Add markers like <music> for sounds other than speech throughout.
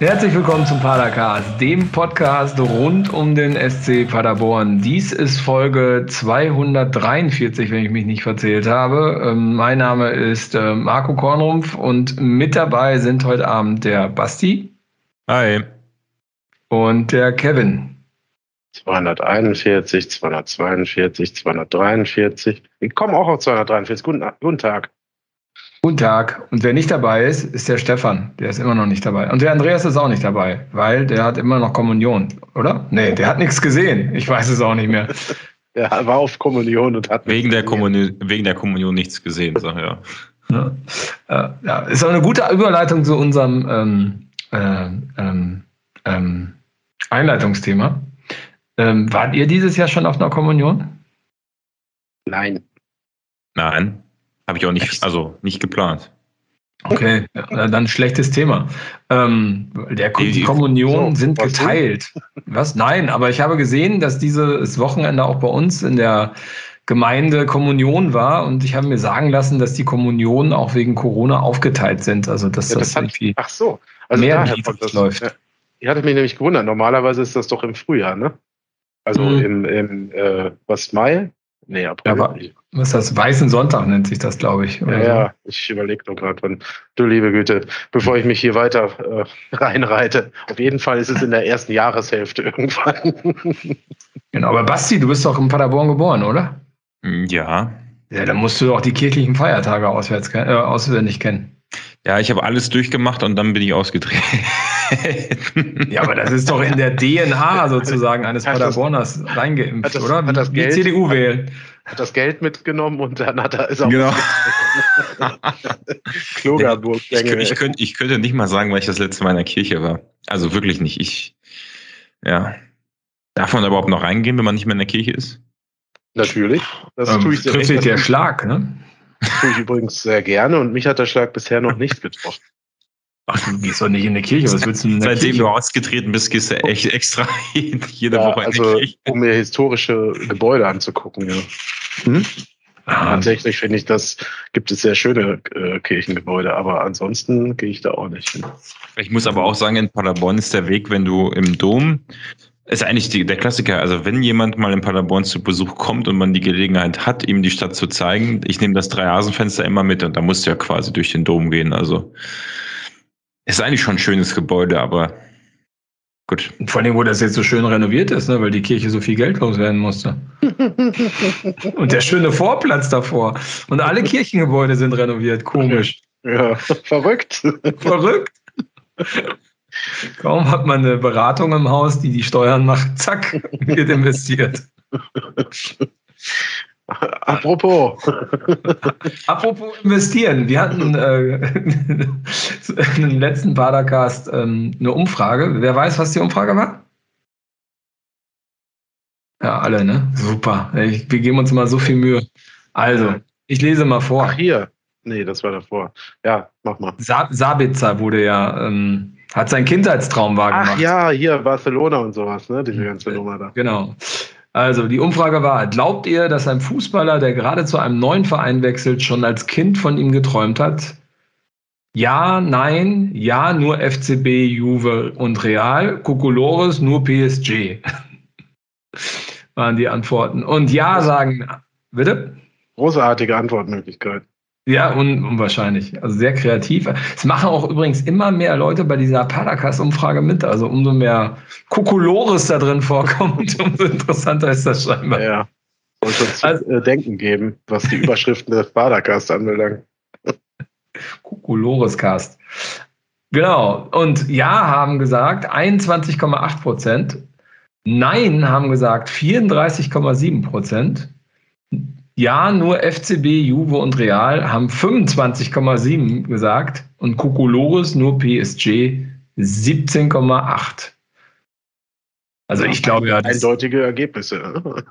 Herzlich willkommen zum Padercast, dem Podcast rund um den SC Paderborn. Dies ist Folge 243, wenn ich mich nicht verzählt habe. Ähm, mein Name ist äh, Marco Kornrumpf und mit dabei sind heute Abend der Basti. Hi. Und der Kevin. 241, 242, 243. Ich komme auch auf 243. Guten, guten Tag. Guten Tag. Und wer nicht dabei ist, ist der Stefan. Der ist immer noch nicht dabei. Und der Andreas ist auch nicht dabei, weil der hat immer noch Kommunion, oder? Nee, der hat nichts gesehen. Ich weiß es auch nicht mehr. <laughs> Der war auf Kommunion und hat wegen der Kommunion, wegen der Kommunion nichts gesehen, sag ja. Ja, äh, ja. ist auch eine gute Überleitung zu unserem ähm, äh, ähm, ähm, Einleitungsthema. Ähm, wart ihr dieses Jahr schon auf einer Kommunion? Nein. Nein. Habe ich auch nicht, Echt? also nicht geplant. Okay, ja, dann schlechtes Thema. Ähm, der, die, die Kommunionen so, sind geteilt. Was? Nein, aber ich habe gesehen, dass dieses Wochenende auch bei uns in der Gemeinde Kommunion war und ich habe mir sagen lassen, dass die Kommunionen auch wegen Corona aufgeteilt sind. Also dass ja, das, das irgendwie ach so, also mehr das, läuft. Ja, ich hatte mich nämlich gewundert. Normalerweise ist das doch im Frühjahr, ne? Also mhm. im, im äh, was Mai? Nee, April. Ja, aber, was ist das? Weißen Sonntag nennt sich das, glaube ich. Ja, ja, ich überlege nur gerade, wann. Du liebe Güte, bevor ich mich hier weiter äh, <laughs> reinreite. Auf jeden Fall ist es in der ersten Jahreshälfte irgendwann. <laughs> genau, aber Basti, du bist doch in Paderborn geboren, oder? Ja. Ja, dann musst du auch die kirchlichen Feiertage auswärts, äh, auswendig kennen. Ja, ich habe alles durchgemacht und dann bin ich ausgedreht. <laughs> ja, aber das ist doch in der DNA sozusagen eines Paderborners reingeimpft, hat das, oder? Hat das Geld, CDU wählen. Hat das Geld mitgenommen und dann hat er ist auch genau. <laughs> Klogerburg. Ich, ich, ich, könnte, ich könnte nicht mal sagen, weil ich das letzte Mal in der Kirche war. Also wirklich nicht. Ich, ja. Darf man überhaupt noch reingehen, wenn man nicht mehr in der Kirche ist? Natürlich. Das ähm, tue ich trifft sich der Schlag, ne? Das tue ich übrigens sehr gerne und mich hat der Schlag bisher noch nicht getroffen. Ach, du gehst doch nicht in die Kirche. Was willst du in der Seitdem Kirche? du ausgetreten bist, gehst du echt extra <laughs> jede ja, Woche in also, die Kirche. Um mir historische Gebäude anzugucken, ja. Hm? Ah. Tatsächlich finde ich, das gibt es sehr schöne äh, Kirchengebäude, aber ansonsten gehe ich da auch nicht hin. Ich muss aber auch sagen, in Paderborn ist der Weg, wenn du im Dom, ist eigentlich die, der Klassiker, also wenn jemand mal in Paderborn zu Besuch kommt und man die Gelegenheit hat, ihm die Stadt zu zeigen, ich nehme das Dreihasenfenster immer mit und da musst du ja quasi durch den Dom gehen, also ist eigentlich schon ein schönes Gebäude, aber gut. Vor allem, wo das jetzt so schön renoviert ist, ne, weil die Kirche so viel Geld loswerden musste. <laughs> Und der schöne Vorplatz davor. Und alle Kirchengebäude sind renoviert. Komisch. Ja, verrückt. Verrückt. Kaum hat man eine Beratung im Haus, die die Steuern macht, zack, wird investiert. <laughs> <laughs> Apropos. <laughs> Apropos investieren. Wir hatten äh, <laughs> im letzten Badercast ähm, eine Umfrage. Wer weiß, was die Umfrage war? Ja, alle, ne? Super. Ich, wir geben uns mal so viel Mühe. Also, ich lese mal vor. Ach, hier. Nee, das war davor. Ja, mach mal. Sa Sabitzer wurde ja, ähm, hat seinen Kindheitstraum wahrgemacht. Ach ja, hier Barcelona und sowas, ne? Diese ganze Nummer da. Genau. Also die Umfrage war, glaubt ihr, dass ein Fußballer, der gerade zu einem neuen Verein wechselt, schon als Kind von ihm geträumt hat? Ja, nein, ja, nur FCB, Juve und Real, Kokolores, nur PSG. <laughs> waren die Antworten. Und ja sagen, bitte? Großartige Antwortmöglichkeit. Ja, un unwahrscheinlich. Also sehr kreativ. Es machen auch übrigens immer mehr Leute bei dieser Paracas-Umfrage mit. Also umso mehr Kokolores da drin vorkommt, <laughs> umso interessanter ist das scheinbar. Ja. Und uns also, zu äh, denken geben, was die Überschriften des Paracast anbelangt. <laughs> Kokolores-Cast. Genau. Und Ja haben gesagt 21,8 Prozent. Nein haben gesagt 34,7 Prozent. Ja, nur FCB, Juve und Real haben 25,7 gesagt und Kokolores nur PSG 17,8. Also ich glaube ja. Eindeutige Ergebnisse. <laughs>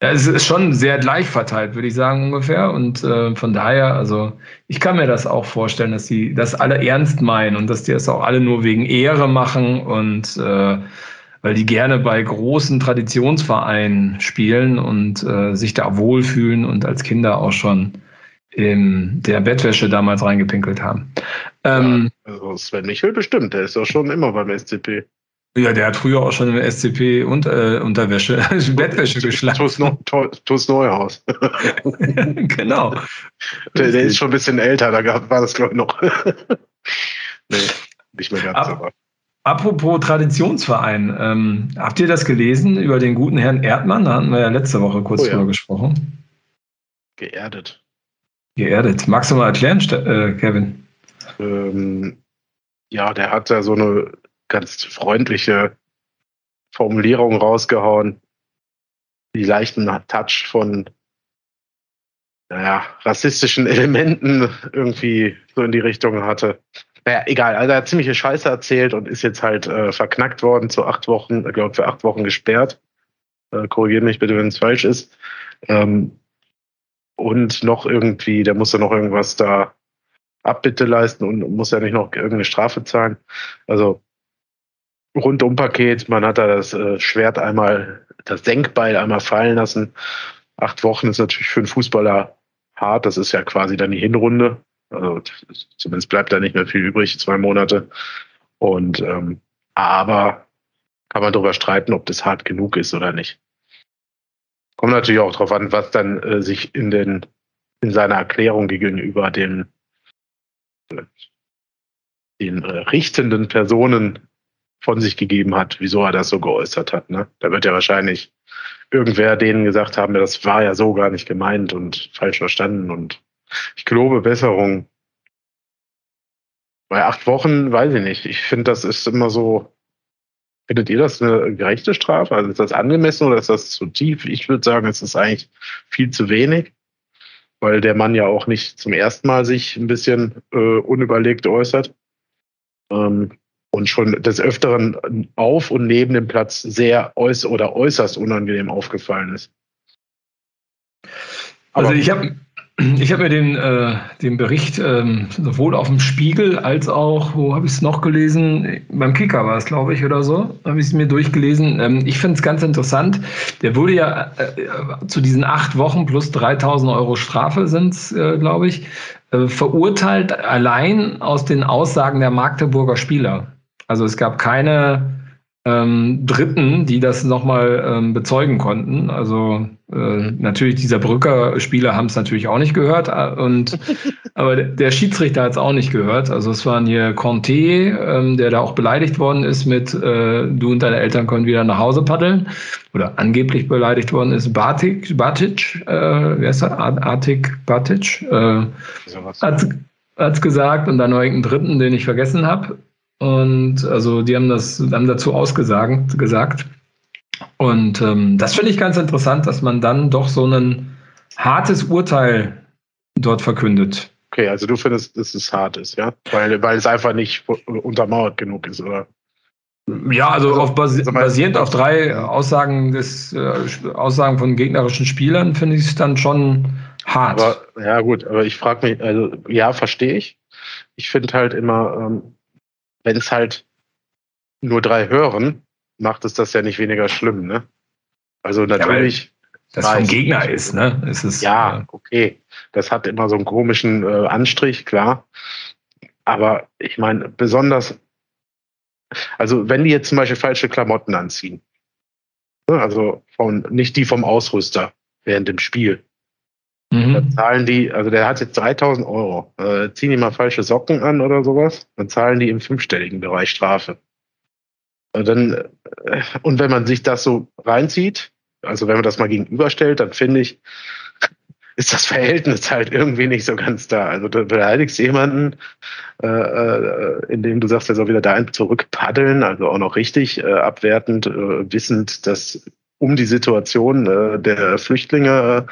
Es ist schon sehr gleich verteilt, würde ich sagen ungefähr. Und äh, von daher, also ich kann mir das auch vorstellen, dass die das alle ernst meinen und dass die das auch alle nur wegen Ehre machen und äh, weil die gerne bei großen Traditionsvereinen spielen und äh, sich da wohlfühlen und als Kinder auch schon in der Bettwäsche damals reingepinkelt haben. Ähm, ja, also Sven Michel bestimmt, der ist doch schon immer beim SCP. Ja, der hat früher auch schon im SCP und, äh, Unterwäsche, <laughs> Bettwäsche geschlagen. TuS Neuhaus. <laughs> genau. Der, der, ist schon ein bisschen älter, da war das, glaube ich, noch. <laughs> nee, nicht mehr ganz. Ab, apropos Traditionsverein, ähm, habt ihr das gelesen über den guten Herrn Erdmann? Da hatten wir ja letzte Woche kurz oh, ja. drüber gesprochen. Geerdet. Geerdet. Magst du mal erklären, äh, Kevin? Ähm, ja, der hat ja so eine ganz freundliche Formulierung rausgehauen, die leichten Touch von naja, rassistischen Elementen <laughs> irgendwie so in die Richtung hatte. Naja, egal, also er hat ziemliche Scheiße erzählt und ist jetzt halt äh, verknackt worden zu acht Wochen, ich glaube für acht Wochen gesperrt. Äh, Korrigiert mich bitte, wenn es falsch ist. Ähm, und noch irgendwie, der muss ja noch irgendwas da Abbitte leisten und muss ja nicht noch irgendeine Strafe zahlen. Also Rundum-Paket. Man hat da das äh, Schwert einmal, das Denkbeil einmal fallen lassen. Acht Wochen ist natürlich für einen Fußballer hart. Das ist ja quasi dann die Hinrunde. Also zumindest bleibt da nicht mehr viel übrig, zwei Monate. Und ähm, aber kann man darüber streiten, ob das hart genug ist oder nicht. Kommt natürlich auch darauf an, was dann äh, sich in den in seiner Erklärung gegenüber den den äh, richtenden Personen von sich gegeben hat, wieso er das so geäußert hat. Ne? Da wird ja wahrscheinlich irgendwer denen gesagt haben, das war ja so gar nicht gemeint und falsch verstanden. Und ich glaube, Besserung. Bei acht Wochen weiß ich nicht. Ich finde, das ist immer so. Findet ihr das eine gerechte Strafe? Also ist das angemessen oder ist das zu tief? Ich würde sagen, es ist eigentlich viel zu wenig, weil der Mann ja auch nicht zum ersten Mal sich ein bisschen äh, unüberlegt äußert. Ähm, und schon des Öfteren auf und neben dem Platz sehr äuß oder äußerst unangenehm aufgefallen ist. Aber also ich habe ich hab mir den, äh, den Bericht ähm, sowohl auf dem Spiegel als auch, wo habe ich es noch gelesen? Beim Kicker war es, glaube ich, oder so, habe ich es mir durchgelesen. Ähm, ich finde es ganz interessant. Der wurde ja äh, zu diesen acht Wochen plus 3000 Euro Strafe sind es, äh, glaube ich, äh, verurteilt allein aus den Aussagen der Magdeburger Spieler. Also es gab keine ähm, Dritten, die das nochmal ähm, bezeugen konnten. Also äh, natürlich dieser Brücker-Spieler haben es natürlich auch nicht gehört, äh, und <laughs> aber der Schiedsrichter hat es auch nicht gehört. Also es waren hier Conte, ähm, der da auch beleidigt worden ist mit äh, du und deine Eltern können wieder nach Hause paddeln oder angeblich beleidigt worden ist Batic, Batic, äh, wer ist das? Artik Batic, äh, hat es gesagt und dann noch irgendeinen Dritten, den ich vergessen habe. Und also die haben das haben dazu ausgesagt gesagt. Und ähm, das finde ich ganz interessant, dass man dann doch so ein hartes Urteil dort verkündet. Okay, also du findest, dass es hart ist, ja? Weil, weil es einfach nicht untermauert genug ist, oder? Ja, also, also auf basi basierend auf drei Aussagen des äh, Aussagen von gegnerischen Spielern finde ich es dann schon hart. Aber, ja, gut, aber ich frage mich, also ja, verstehe ich. Ich finde halt immer, ähm, wenn es halt nur drei hören, macht es das ja nicht weniger schlimm, ne? Also natürlich. Ja, das vom Gegner ist, ne? Es ist, ja, äh, okay. Das hat immer so einen komischen äh, Anstrich, klar. Aber ich meine, besonders, also wenn die jetzt zum Beispiel falsche Klamotten anziehen, ne? also von, nicht die vom Ausrüster während dem Spiel, Mhm. Da zahlen die, also der hat jetzt 3000 Euro. Äh, ziehen die mal falsche Socken an oder sowas, dann zahlen die im fünfstelligen Bereich Strafe. Und, dann, äh, und wenn man sich das so reinzieht, also wenn man das mal gegenüberstellt, dann finde ich, <laughs> ist das Verhältnis halt irgendwie nicht so ganz da. Also du beleidigst jemanden, äh, äh, indem du sagst, er soll wieder da zurückpaddeln, also auch noch richtig äh, abwertend, äh, wissend, dass um die Situation äh, der Flüchtlinge,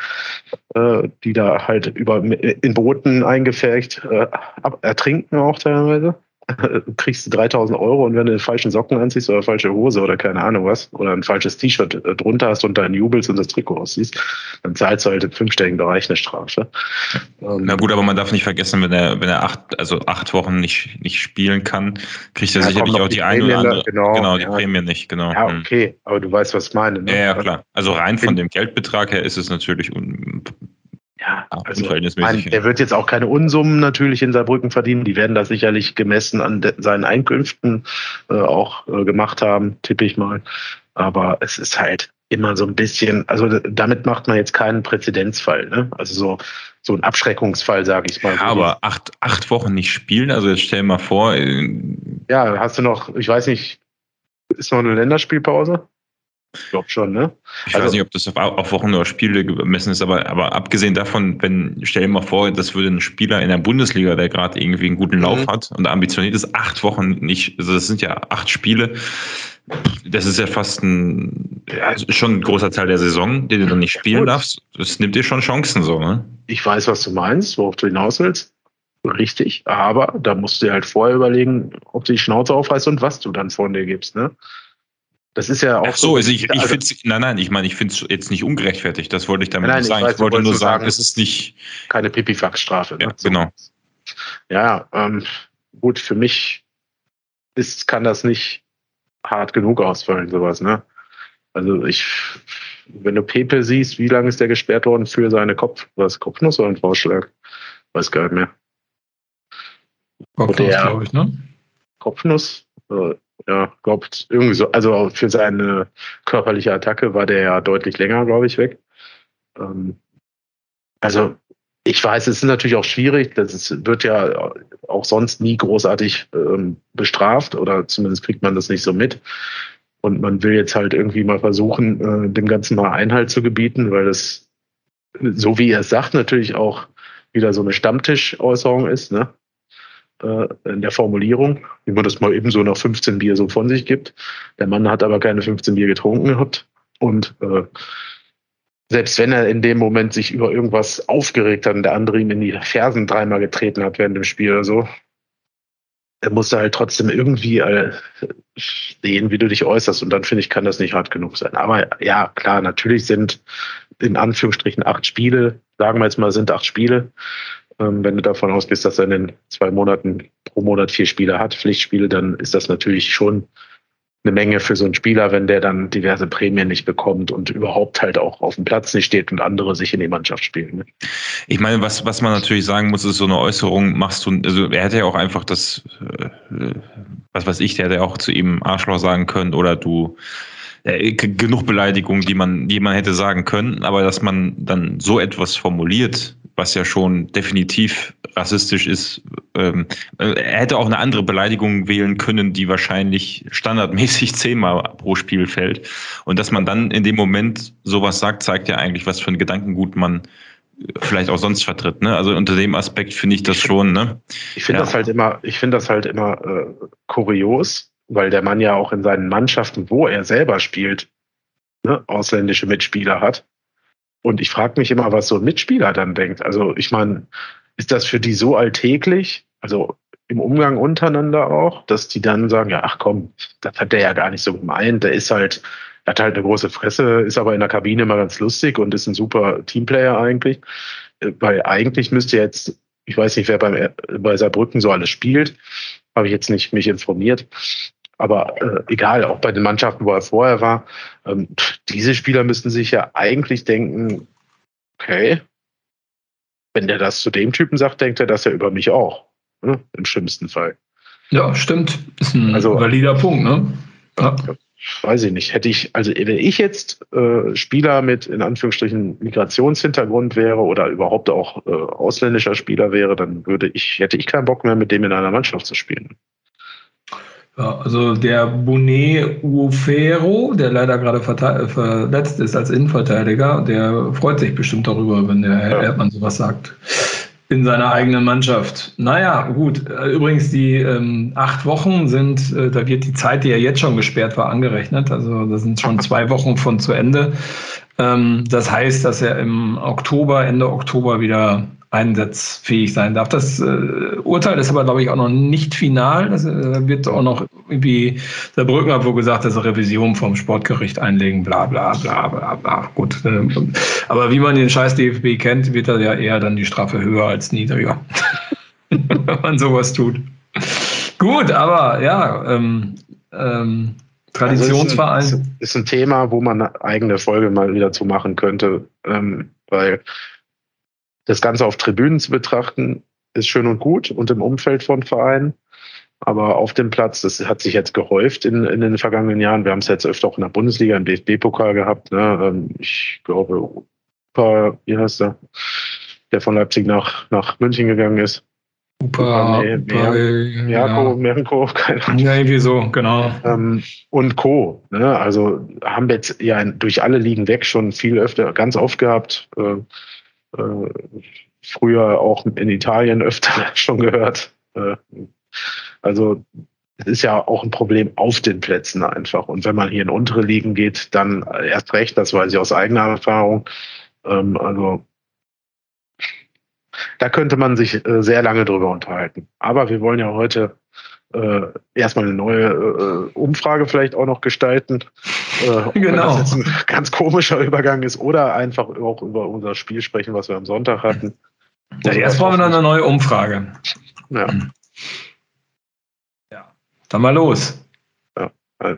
äh, die da halt über in Booten eingefärcht äh, ertrinken auch teilweise. <laughs> kriegst du 3000 Euro und wenn du den falschen Socken anziehst oder falsche Hose oder keine Ahnung was oder ein falsches T-Shirt äh, drunter hast und dann jubelst und das Trikot aussiehst, dann zahlst du halt im fünfstelligen Bereich eine Strafe. Ähm, Na gut, aber man darf nicht vergessen, wenn er, wenn er acht, also acht Wochen nicht, nicht spielen kann, kriegt er ja, sicherlich auch die, die eine oder andere, genau, genau die ja. Prämie nicht, genau. Ja, hm. okay, aber du weißt, was ich meine. Ne? Ja, ja, klar. Also rein von dem Geldbetrag her ist es natürlich ja, also, mein, er wird jetzt auch keine Unsummen natürlich in Saarbrücken verdienen. Die werden das sicherlich gemessen an seinen Einkünften äh, auch äh, gemacht haben, tippe ich mal. Aber es ist halt immer so ein bisschen, also damit macht man jetzt keinen Präzedenzfall, ne? Also so, so ein Abschreckungsfall, sage ich mal. Ja, aber acht, acht Wochen nicht spielen, also jetzt stell mal vor. Äh, ja, hast du noch, ich weiß nicht, ist noch eine Länderspielpause? Ich glaube schon, ne? Ich also, weiß nicht, ob das auf, auf, Wochen oder Spiele gemessen ist, aber, aber abgesehen davon, wenn, stell dir mal vor, das würde ein Spieler in der Bundesliga, der gerade irgendwie einen guten Lauf mhm. hat und ambitioniert ist, acht Wochen nicht, also das sind ja acht Spiele, das ist ja fast ein, ja, schon ein großer Teil der Saison, den du dann nicht spielen darfst. Das nimmt dir schon Chancen so, ne? Ich weiß, was du meinst, worauf du hinaus willst. Richtig, aber da musst du dir halt vorher überlegen, ob du die Schnauze aufreißt und was du dann von dir gibst, ne? Das ist ja auch. Ach so, also ich, ich also, finde nein, nein, ich meine, ich finde es jetzt nicht ungerechtfertigt. Das wollte ich damit nein, nicht sagen. Ich, weiß, ich wollte nur sagen, es ist nicht. Keine Pipifax-Strafe. Ja, ne? genau. Ja, ähm, gut, für mich ist, kann das nicht hart genug ausfallen, sowas, ne? Also ich, wenn du Pepe siehst, wie lange ist der gesperrt worden für seine Kopf, was Kopfnuss oder ein Vorschlag? Weiß gar nicht mehr. Kopfnuss, glaube ich, ne? Kopfnuss, äh, ja, glaubt irgendwie so, also für seine körperliche Attacke war der ja deutlich länger, glaube ich, weg. Ähm, also ich weiß, es ist natürlich auch schwierig, das ist, wird ja auch sonst nie großartig ähm, bestraft oder zumindest kriegt man das nicht so mit. Und man will jetzt halt irgendwie mal versuchen, äh, dem Ganzen mal Einhalt zu gebieten, weil das, so wie er es sagt, natürlich auch wieder so eine Stammtischäußerung ist, ne? Äh, in der Formulierung, wie man das mal eben so nach 15 Bier so von sich gibt. Der Mann hat aber keine 15 Bier getrunken gehabt und äh, selbst wenn er in dem Moment sich über irgendwas aufgeregt hat und der andere ihm in die Fersen dreimal getreten hat während dem Spiel oder so, er musste halt trotzdem irgendwie äh, sehen, wie du dich äußerst. Und dann finde ich, kann das nicht hart genug sein. Aber ja, klar, natürlich sind in Anführungsstrichen acht Spiele, sagen wir jetzt mal, sind acht Spiele. Ähm, wenn du davon ausgehst, dass er in den zwei Monaten pro Monat vier Spiele hat, Pflichtspiele, dann ist das natürlich schon eine Menge für so einen Spieler, wenn der dann diverse Prämien nicht bekommt und überhaupt halt auch auf dem Platz nicht steht und andere sich in die Mannschaft spielen. Ne? Ich meine, was, was man natürlich sagen muss, ist so eine Äußerung machst du, also er hätte ja auch einfach das, äh, was weiß ich, der hätte auch zu ihm Arschloch sagen können oder du, äh, genug Beleidigungen, die man, die man hätte sagen können, aber dass man dann so etwas formuliert, was ja schon definitiv rassistisch ist. Ähm, äh, er hätte auch eine andere Beleidigung wählen können, die wahrscheinlich standardmäßig <laughs> zehnmal pro Spiel fällt. Und dass man dann in dem Moment sowas sagt, zeigt ja eigentlich, was für ein Gedankengut man vielleicht auch sonst vertritt. Ne? Also unter dem Aspekt finde ich das ich schon. Ne? Ich finde ja. das halt immer, ich finde das halt immer äh, kurios, weil der Mann ja auch in seinen Mannschaften, wo er selber spielt, ne, ausländische Mitspieler hat. Und ich frage mich immer, was so ein Mitspieler dann denkt. Also ich meine, ist das für die so alltäglich, also im Umgang untereinander auch, dass die dann sagen, ja, ach komm, das hat der ja gar nicht so gemeint, der ist halt, hat halt eine große Fresse, ist aber in der Kabine immer ganz lustig und ist ein super Teamplayer eigentlich. Äh, weil eigentlich müsste jetzt, ich weiß nicht, wer beim, bei Saarbrücken so alles spielt, habe ich jetzt nicht mich informiert. Aber äh, egal, auch bei den Mannschaften, wo er vorher war, ähm, diese Spieler müssten sich ja eigentlich denken, okay, wenn der das zu dem Typen sagt, denkt er das ja über mich auch. Ne? Im schlimmsten Fall. Ja, stimmt. Ist ein also, valider Punkt, ne? Ja. Weiß ich nicht. Hätte ich, also wenn ich jetzt äh, Spieler mit in Anführungsstrichen Migrationshintergrund wäre oder überhaupt auch äh, ausländischer Spieler wäre, dann würde ich, hätte ich keinen Bock mehr, mit dem in einer Mannschaft zu spielen. Ja, also der Bonet Ufero, der leider gerade verletzt ist als Innenverteidiger, der freut sich bestimmt darüber, wenn der Herr. Erdmann sowas sagt. In seiner eigenen Mannschaft. Naja, gut. Übrigens, die ähm, acht Wochen sind, äh, da wird die Zeit, die ja jetzt schon gesperrt war, angerechnet. Also da sind schon zwei Wochen von zu Ende. Ähm, das heißt, dass er im Oktober, Ende Oktober wieder einsatzfähig sein darf. Das äh, Urteil ist aber, glaube ich, auch noch nicht final. Das äh, wird auch noch irgendwie der Brücken hat wohl gesagt, dass er Revision vom Sportgericht einlegen, bla bla bla bla bla. Gut. Äh, aber wie man den scheiß DFB kennt, wird er ja eher dann die Strafe höher als niedriger. <laughs> Wenn man sowas tut. Gut, aber ja, ähm, ähm, Traditionsverein. Also ist, ein, ist, ein, Thema, wo man eine eigene Folge mal wieder zu machen könnte, ähm, weil das Ganze auf Tribünen zu betrachten, ist schön und gut und im Umfeld von Vereinen. Aber auf dem Platz, das hat sich jetzt gehäuft in, in den vergangenen Jahren. Wir haben es jetzt öfter auch in der Bundesliga, im DFB-Pokal gehabt. Ne? Ähm, ich glaube, wie heißt der? Der von Leipzig nach, nach München gegangen ist. Upa, nee, Upa, Merko, Merko, <laughs> keine Ahnung. Ja, irgendwie so, genau. Ähm, und Co. Ne? Also haben wir jetzt ja durch alle Ligen weg schon viel öfter, ganz oft gehabt. Äh, früher auch in Italien öfter <laughs> schon gehört. Äh, also es ist ja auch ein Problem auf den Plätzen einfach. Und wenn man hier in untere Ligen geht, dann erst recht, das weiß ich aus eigener Erfahrung. Ähm, also da könnte man sich äh, sehr lange drüber unterhalten. Aber wir wollen ja heute äh, erstmal eine neue äh, Umfrage vielleicht auch noch gestalten. Äh, genau. das jetzt ein ganz komischer Übergang ist oder einfach auch über unser Spiel sprechen, was wir am Sonntag hatten. Ja, erst brauchen wir dann eine neue Umfrage. Ja. ja. Dann mal los. Ja. Äh,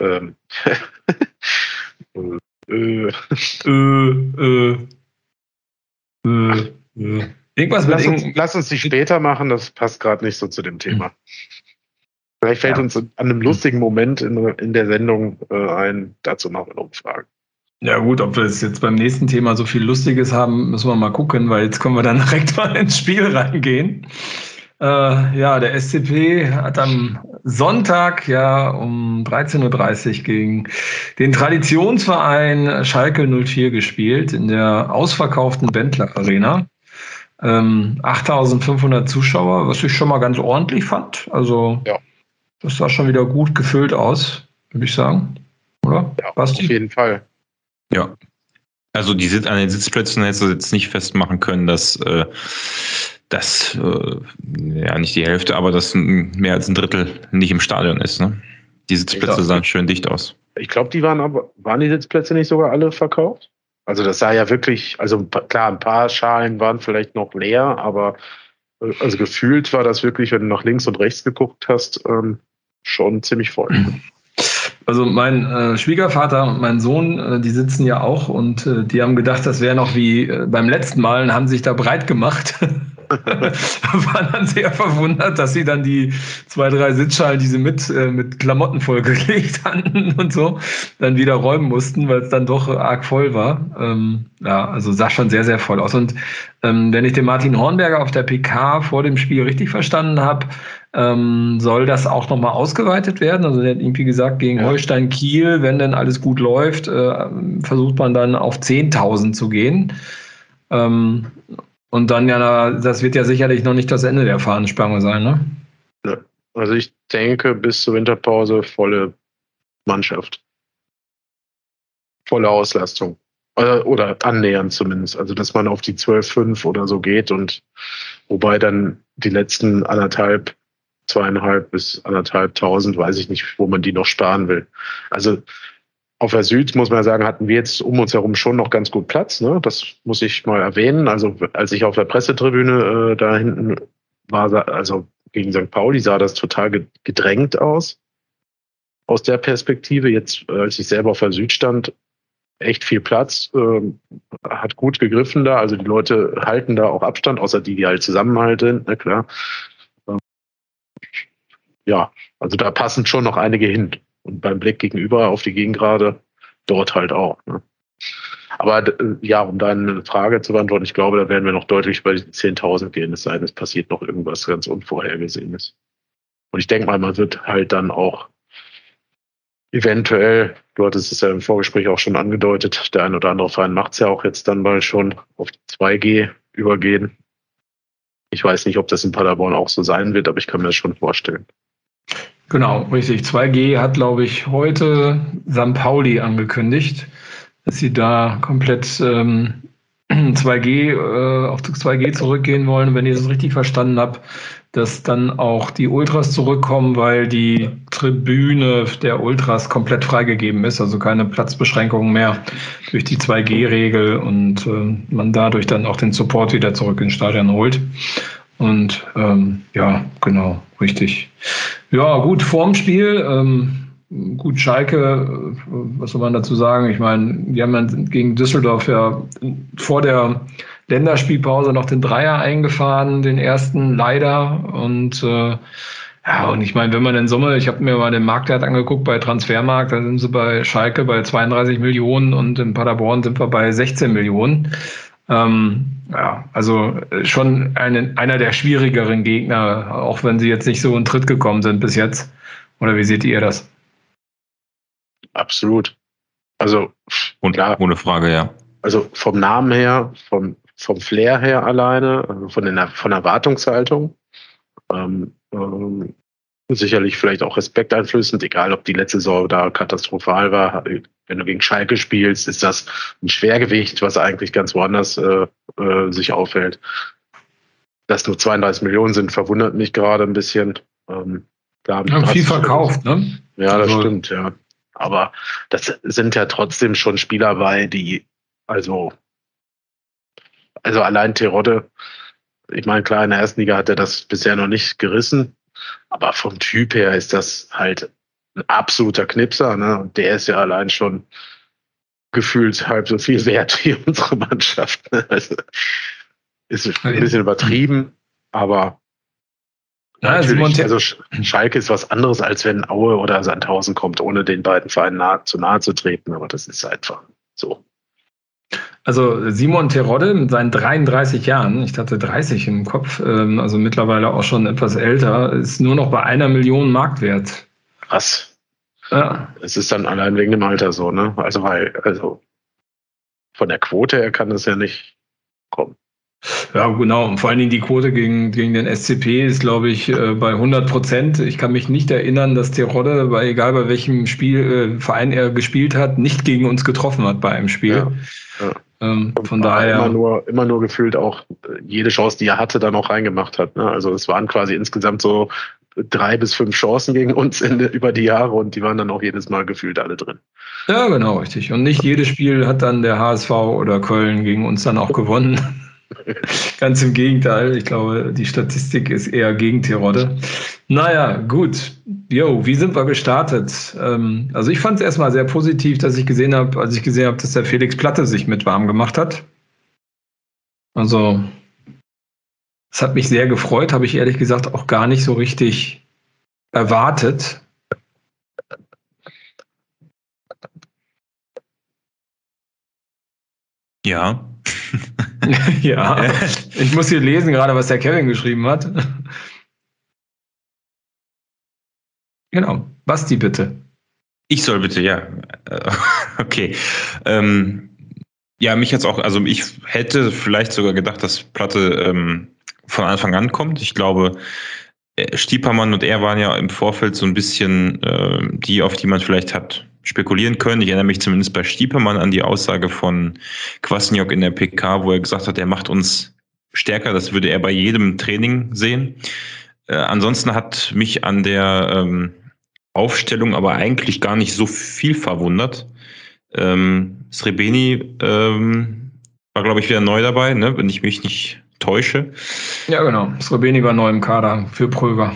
ähm. <laughs> äh. Äh, äh, äh. Irgendwas lass, uns, lass uns die später machen, das passt gerade nicht so zu dem Thema. Vielleicht fällt ja. uns an einem lustigen Moment in, in der Sendung äh, ein, dazu machen wir eine Umfrage. Ja gut, ob wir es jetzt beim nächsten Thema so viel Lustiges haben, müssen wir mal gucken, weil jetzt können wir dann <laughs> direkt mal ins Spiel reingehen. Äh, ja, der SCP hat am Sonntag ja um 13.30 Uhr gegen den Traditionsverein Schalke 04 gespielt in der ausverkauften Bentler Arena. Ähm, 8500 Zuschauer, was ich schon mal ganz ordentlich fand. Also ja. Das sah schon wieder gut gefüllt aus, würde ich sagen. Oder? Ja, Basti? auf jeden Fall. Ja. Also die sind an den Sitzplätzen hättest du jetzt nicht festmachen können, dass äh, das äh, ja nicht die Hälfte, aber dass mehr als ein Drittel nicht im Stadion ist. Ne? Die Sitzplätze glaub, sahen schön dicht aus. Ich glaube, die waren aber, waren die Sitzplätze nicht sogar alle verkauft? Also das sah ja wirklich, also klar, ein paar Schalen waren vielleicht noch leer, aber äh, also gefühlt war das wirklich, wenn du nach links und rechts geguckt hast, ähm, schon ziemlich voll. <clears throat> Also mein äh, Schwiegervater und mein Sohn, äh, die sitzen ja auch und äh, die haben gedacht, das wäre noch wie äh, beim letzten Mal und haben sich da breit gemacht. <laughs> waren dann sehr verwundert, dass sie dann die zwei, drei Sitzschalen, die sie mit, äh, mit Klamotten vollgelegt <laughs> hatten und so, dann wieder räumen mussten, weil es dann doch arg voll war. Ähm, ja, also sah schon sehr, sehr voll aus. Und ähm, wenn ich den Martin Hornberger auf der PK vor dem Spiel richtig verstanden habe, ähm, soll das auch nochmal ausgeweitet werden. Also er hat irgendwie gesagt, gegen ja. Holstein Kiel, wenn denn alles gut läuft, äh, versucht man dann auf 10.000 zu gehen. Ähm, und dann ja, das wird ja sicherlich noch nicht das Ende der Fahnenspange sein, ne? Also ich denke, bis zur Winterpause volle Mannschaft. Volle Auslastung. Oder, oder annähernd zumindest. Also dass man auf die 12,5 oder so geht und wobei dann die letzten anderthalb, zweieinhalb bis anderthalb tausend, weiß ich nicht, wo man die noch sparen will. Also auf der Süd, muss man sagen, hatten wir jetzt um uns herum schon noch ganz gut Platz. Ne? Das muss ich mal erwähnen. Also als ich auf der Pressetribüne äh, da hinten war, also gegen St. Pauli sah das total gedrängt aus. Aus der Perspektive, jetzt als ich selber auf der Süd stand, echt viel Platz, äh, hat gut gegriffen da. Also die Leute halten da auch Abstand, außer die, die halt zusammenhalten, na klar. Ähm, ja, also da passen schon noch einige hin. Und beim Blick gegenüber auf die Gegengrade dort halt auch. Ne? Aber äh, ja, um deine Frage zu beantworten, ich glaube, da werden wir noch deutlich bei 10.000 gehen, es sei denn, es passiert noch irgendwas ganz Unvorhergesehenes. Und ich denke mal, man wird halt dann auch eventuell, du hattest es ja im Vorgespräch auch schon angedeutet, der ein oder andere Verein macht es ja auch jetzt dann mal schon auf 2G übergehen. Ich weiß nicht, ob das in Paderborn auch so sein wird, aber ich kann mir das schon vorstellen. Genau, richtig. 2G hat, glaube ich, heute St. Pauli angekündigt, dass sie da komplett ähm, <clears throat> 2G äh, auf 2G zurückgehen wollen. Wenn ich das richtig verstanden habe, dass dann auch die Ultras zurückkommen, weil die Tribüne der Ultras komplett freigegeben ist, also keine Platzbeschränkungen mehr durch die 2G-Regel und äh, man dadurch dann auch den Support wieder zurück ins Stadion holt. Und ähm, ja, genau, richtig. Ja, gut, vorm Spiel. Ähm, gut, Schalke, was soll man dazu sagen? Ich meine, die haben dann gegen Düsseldorf ja vor der Länderspielpause noch den Dreier eingefahren, den ersten leider. Und äh, ja, und ich meine, wenn man in Summe, ich habe mir mal den Marktwert angeguckt bei Transfermarkt, da sind sie bei Schalke bei 32 Millionen und in Paderborn sind wir bei 16 Millionen. Ähm, ja, also äh, schon eine, einer der schwierigeren Gegner, auch wenn sie jetzt nicht so in Tritt gekommen sind bis jetzt. Oder wie seht ihr das? Absolut. Also, und klar, ohne Frage, ja. Also vom Namen her, vom, vom Flair her alleine, also von, der, von der Erwartungshaltung, ähm, ähm, sicherlich vielleicht auch respekteinflößend, egal ob die letzte Saison da katastrophal war. Wenn du gegen Schalke spielst, ist das ein Schwergewicht, was eigentlich ganz woanders äh, äh, sich aufhält. Dass nur 32 Millionen sind, verwundert mich gerade ein bisschen. Ähm, da haben ja, viel verkauft, ne? Ja, das also, stimmt, ja. Aber das sind ja trotzdem schon Spieler bei, die, also, also allein Terodde, ich meine, klar, in der ersten Liga hat er das bisher noch nicht gerissen, aber vom Typ her ist das halt ein absoluter Knipser, ne? Und der ist ja allein schon gefühlt halb so viel wert wie unsere Mannschaft. Ne? Also ist ein bisschen übertrieben, aber ja, natürlich, also Schalke ist was anderes, als wenn Aue oder Sandhausen kommt, ohne den beiden Vereinen nah, zu nahe zu treten, aber das ist einfach so. Also Simon Terodde mit seinen 33 Jahren, ich hatte 30 im Kopf, ähm, also mittlerweile auch schon etwas älter, ist nur noch bei einer Million Marktwert. Krass. Ja. Es ist dann allein wegen dem Alter so, ne? Also weil, also von der Quote her kann es ja nicht kommen. Ja, genau. Und vor allen Dingen die Quote gegen, gegen den SCP ist, glaube ich, äh, bei 100 Prozent. Ich kann mich nicht erinnern, dass Terodde, bei, egal bei welchem Spiel, äh, Verein er gespielt hat, nicht gegen uns getroffen hat bei einem Spiel. Ja, ja. Ähm, von daher. Immer nur, immer nur gefühlt auch äh, jede Chance, die er hatte, dann auch reingemacht hat. Ne? Also es waren quasi insgesamt so drei bis fünf Chancen gegen uns in, über die Jahre und die waren dann auch jedes Mal gefühlt alle drin. Ja, genau, richtig. Und nicht jedes Spiel hat dann der HSV oder Köln gegen uns dann auch gewonnen. <laughs> Ganz im Gegenteil. Ich glaube, die Statistik ist eher gegen Terodde. Naja, gut. Jo, wie sind wir gestartet? Ähm, also ich fand es erstmal sehr positiv, dass ich gesehen habe, als ich gesehen habe, dass der Felix Platte sich mit warm gemacht hat. Also, es hat mich sehr gefreut, habe ich ehrlich gesagt auch gar nicht so richtig erwartet. Ja. <laughs> ja, ich muss hier lesen gerade, was der Kevin geschrieben hat. genau, Basti bitte. Ich soll bitte, ja. <laughs> Okay. Ähm, ja, mich jetzt auch, also ich hätte vielleicht sogar gedacht, dass Platte ähm, von Anfang an kommt. Ich glaube, äh, Stiepermann und er waren ja im Vorfeld so ein bisschen äh, die, auf die man vielleicht hat spekulieren können. Ich erinnere mich zumindest bei Stiepermann an die Aussage von Kwasniok in der PK, wo er gesagt hat, er macht uns stärker. Das würde er bei jedem Training sehen. Äh, ansonsten hat mich an der ähm, Aufstellung aber eigentlich gar nicht so viel verwundert. Ähm, Srebeni ähm, war, glaube ich, wieder neu dabei, ne? wenn ich mich nicht täusche. Ja, genau. Srebeni war neu im Kader für Pröger.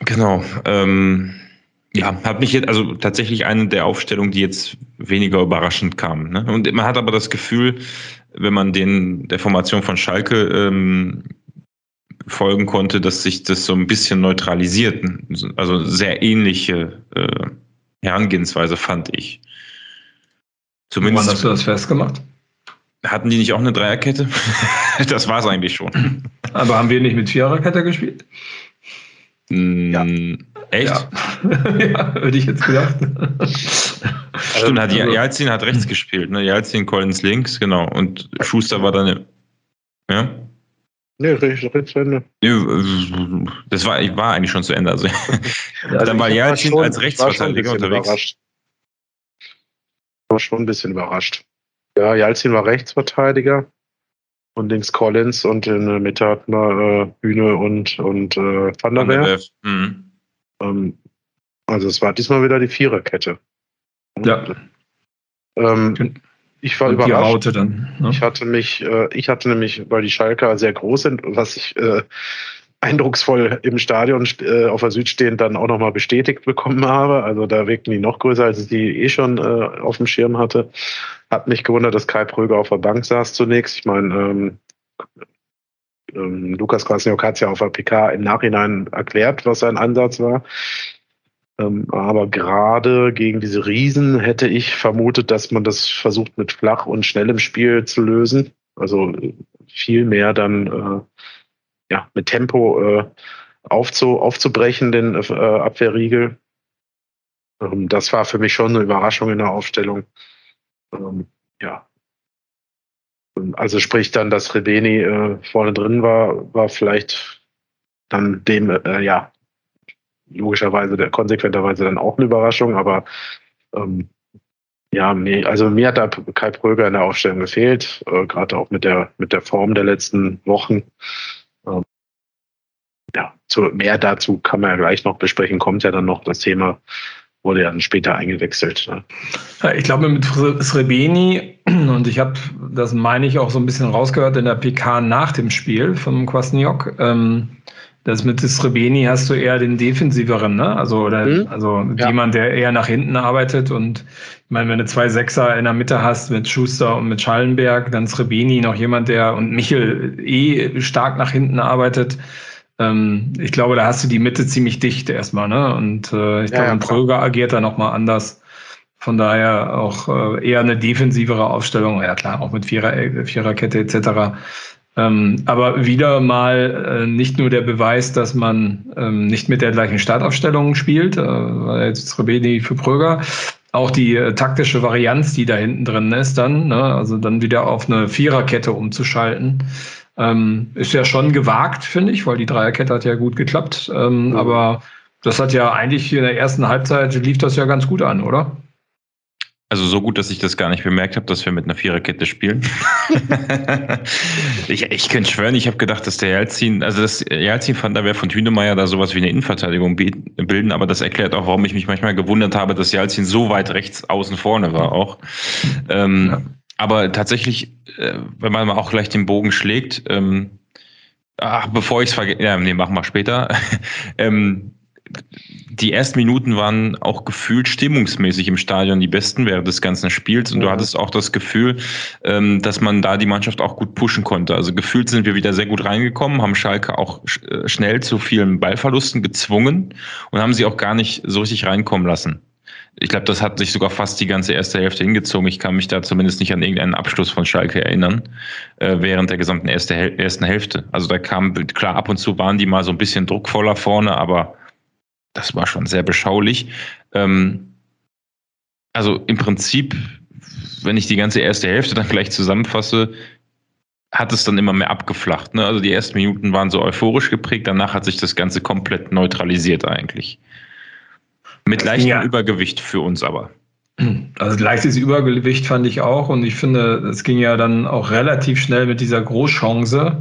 Genau. Ähm, ja, hat mich jetzt, also tatsächlich eine der Aufstellungen, die jetzt weniger überraschend kam. Ne? Und man hat aber das Gefühl, wenn man den der Formation von Schalke ähm, folgen konnte, dass sich das so ein bisschen neutralisiert. Also sehr ähnliche äh, Herangehensweise fand ich. Zumindest. Wann hast du das festgemacht? Hatten die nicht auch eine Dreierkette? <laughs> das war es eigentlich schon. Aber haben wir nicht mit Viererkette gespielt? Ja. Echt? Ja, <laughs> ja hätte ich jetzt gedacht. Stimmt, hat also, Jalzin hat rechts gespielt, ne? Jalzin, Collins links, genau. Und Schuster war dann, ja? Nee, rechts, rechts zu Ende. Das war, ich war eigentlich schon zu Ende. Also, <laughs> also dann war Jalzin als Rechtsverteidiger unterwegs. Überrascht. Ich war schon ein bisschen überrascht. Ja, Jalzin war Rechtsverteidiger und links Collins und in der Mitte hatten wir äh, Bühne und, und äh, Van der Werf. Mhm. Ähm, also es war diesmal wieder die Viererkette. Ja. Ähm, ich war und überrascht. Die dann, ne? Ich hatte mich, äh, ich hatte nämlich, weil die Schalker sehr groß sind, was ich äh, eindrucksvoll im Stadion äh, auf der Süd stehend dann auch nochmal bestätigt bekommen habe. Also da wirkten die noch größer, als ich die eh schon äh, auf dem Schirm hatte. Hat mich gewundert, dass Kai Pröger auf der Bank saß zunächst. Ich meine, ähm, ähm, Lukas Kwasniok hat es ja auf der PK im Nachhinein erklärt, was sein Ansatz war. Ähm, aber gerade gegen diese Riesen hätte ich vermutet, dass man das versucht mit flach und schnellem Spiel zu lösen. Also viel mehr dann äh, ja, mit Tempo äh, aufzu, aufzubrechen, den äh, Abwehrriegel. Ähm, das war für mich schon eine Überraschung in der Aufstellung. Ähm, ja. Also sprich dann, dass Rebeni äh, vorne drin war, war vielleicht dann dem, äh, ja, logischerweise, der, konsequenterweise dann auch eine Überraschung, aber ähm, ja, nee, also mir hat da Kai Pröger in der Aufstellung gefehlt, äh, gerade auch mit der, mit der Form der letzten Wochen. Ähm, ja, zu, mehr dazu kann man ja gleich noch besprechen, kommt ja dann noch das Thema, wurde ja dann später eingewechselt. Ne? Ja, ich glaube mit Srebeni, <clears throat> und ich habe, das meine ich auch so ein bisschen rausgehört in der PK nach dem Spiel von Kwasniok, ähm, das mit Srebeni hast du eher den defensiveren, ne? Also, oder, mhm. also ja. jemand, der eher nach hinten arbeitet. Und ich meine, wenn du zwei Sechser in der Mitte hast mit Schuster und mit Schallenberg, dann Srebeni noch jemand, der und Michel eh stark nach hinten arbeitet. Ähm, ich glaube, da hast du die Mitte ziemlich dicht erstmal, ne? Und äh, ich ja, glaube, ja, Pröger agiert da nochmal anders. Von daher auch äh, eher eine defensivere Aufstellung. Ja klar, auch mit Vierer, Viererkette etc. Ähm, aber wieder mal äh, nicht nur der Beweis, dass man ähm, nicht mit der gleichen Startaufstellung spielt, äh, jetzt Rebedi für Pröger, auch die äh, taktische Varianz, die da hinten drin ist, dann, ne, also dann wieder auf eine Viererkette umzuschalten, ähm, ist ja schon gewagt, finde ich, weil die Dreierkette hat ja gut geklappt. Ähm, mhm. Aber das hat ja eigentlich in der ersten Halbzeit lief das ja ganz gut an, oder? Also so gut, dass ich das gar nicht bemerkt habe, dass wir mit einer Viererkette spielen. <laughs> ich, ich könnte schwören, ich habe gedacht, dass der Jelzin, also das Jelzin fand, da wäre von Hünemeyer da sowas wie eine Innenverteidigung bilden, aber das erklärt auch, warum ich mich manchmal gewundert habe, dass Jelzin so weit rechts außen vorne war auch. Ähm, ja. Aber tatsächlich, äh, wenn man mal auch gleich den Bogen schlägt, ähm, ach, bevor ich es vergesse, ja, nee, machen wir später. <laughs> ähm, die ersten Minuten waren auch gefühlt stimmungsmäßig im Stadion die besten während des ganzen Spiels und du hattest auch das Gefühl, ähm, dass man da die Mannschaft auch gut pushen konnte. Also gefühlt sind wir wieder sehr gut reingekommen, haben Schalke auch äh, schnell zu vielen Ballverlusten gezwungen und haben sie auch gar nicht so richtig reinkommen lassen. Ich glaube, das hat sich sogar fast die ganze erste Hälfte hingezogen. Ich kann mich da zumindest nicht an irgendeinen Abschluss von Schalke erinnern, äh, während der gesamten erste, ersten Hälfte. Also da kam, klar, ab und zu waren die mal so ein bisschen druckvoller vorne, aber das war schon sehr beschaulich. Ähm, also im Prinzip, wenn ich die ganze erste Hälfte dann gleich zusammenfasse, hat es dann immer mehr abgeflacht. Ne? Also die ersten Minuten waren so euphorisch geprägt, danach hat sich das Ganze komplett neutralisiert eigentlich. Mit leichtem ja. Übergewicht für uns aber. Also leichtes Übergewicht fand ich auch und ich finde, es ging ja dann auch relativ schnell mit dieser Großchance.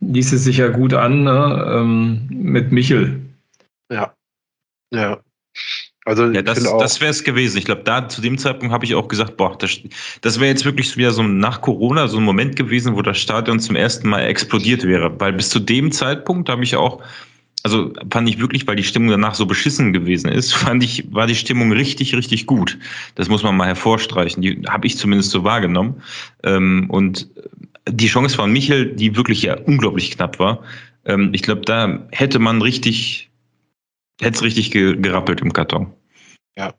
Ließ es sich ja gut an ne? ähm, mit Michel. Ja. Ja. Also ja, das, das wäre es gewesen. Ich glaube, da zu dem Zeitpunkt habe ich auch gesagt, boah, das, das wäre jetzt wirklich wieder so nach Corona so ein Moment gewesen, wo das Stadion zum ersten Mal explodiert wäre. Weil bis zu dem Zeitpunkt habe ich auch, also fand ich wirklich, weil die Stimmung danach so beschissen gewesen ist, <laughs> fand ich, war die Stimmung richtig, richtig gut. Das muss man mal hervorstreichen. Die habe ich zumindest so wahrgenommen. Ähm, und die Chance von Michel, die wirklich ja unglaublich knapp war, ähm, ich glaube, da hätte man richtig hätte es richtig gerappelt im Karton. Ja,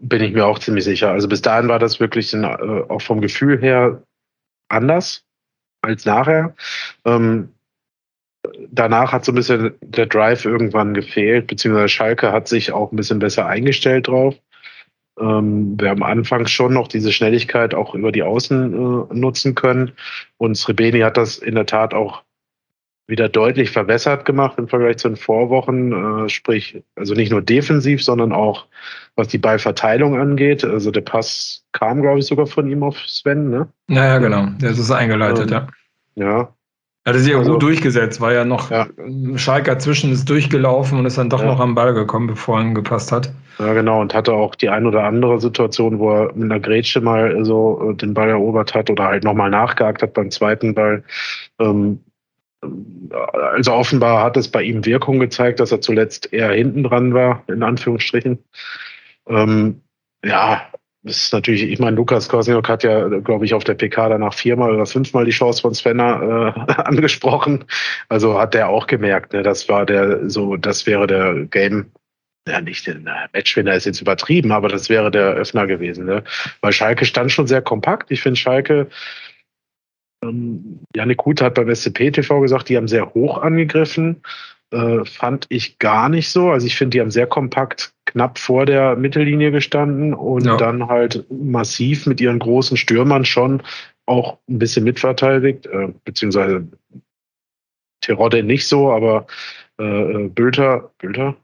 bin ich mir auch ziemlich sicher. Also bis dahin war das wirklich äh, auch vom Gefühl her anders als nachher. Ähm, danach hat so ein bisschen der Drive irgendwann gefehlt, beziehungsweise Schalke hat sich auch ein bisschen besser eingestellt drauf. Ähm, wir haben anfangs schon noch diese Schnelligkeit auch über die Außen äh, nutzen können. Und Srebeni hat das in der Tat auch wieder deutlich verbessert gemacht im Vergleich zu den Vorwochen. Äh, sprich, also nicht nur defensiv, sondern auch was die Ballverteilung angeht. Also der Pass kam, glaube ich, sogar von ihm auf Sven, ne? Naja, genau. Der ist eingeleitet, ähm, ja. Ja. Hat er sich auch also, gut durchgesetzt, war ja noch ja. Schalke zwischen ist durchgelaufen und ist dann doch ja. noch am Ball gekommen, bevor er ihn gepasst hat. Ja, genau, und hatte auch die ein oder andere Situation, wo er mit einer Grätsche mal so äh, den Ball erobert hat oder halt nochmal nachgehakt hat beim zweiten Ball. Ähm, also offenbar hat es bei ihm Wirkung gezeigt, dass er zuletzt eher hinten dran war, in Anführungsstrichen. Ähm, ja, das ist natürlich, ich meine, Lukas Kosniok hat ja, glaube ich, auf der PK danach viermal oder fünfmal die Chance von Svenner äh, <laughs> angesprochen. Also hat er auch gemerkt, ne, das war der, so, das wäre der Game, ja nicht der Matchwinner ist jetzt übertrieben, aber das wäre der Öffner gewesen. Ne? Weil Schalke stand schon sehr kompakt. Ich finde Schalke, ähm, Janik Huth hat beim SCP TV gesagt, die haben sehr hoch angegriffen. Äh, fand ich gar nicht so. Also ich finde, die haben sehr kompakt knapp vor der Mittellinie gestanden und ja. dann halt massiv mit ihren großen Stürmern schon auch ein bisschen mitverteidigt, äh, beziehungsweise Terodde nicht so, aber äh, äh Bülter, Bülter,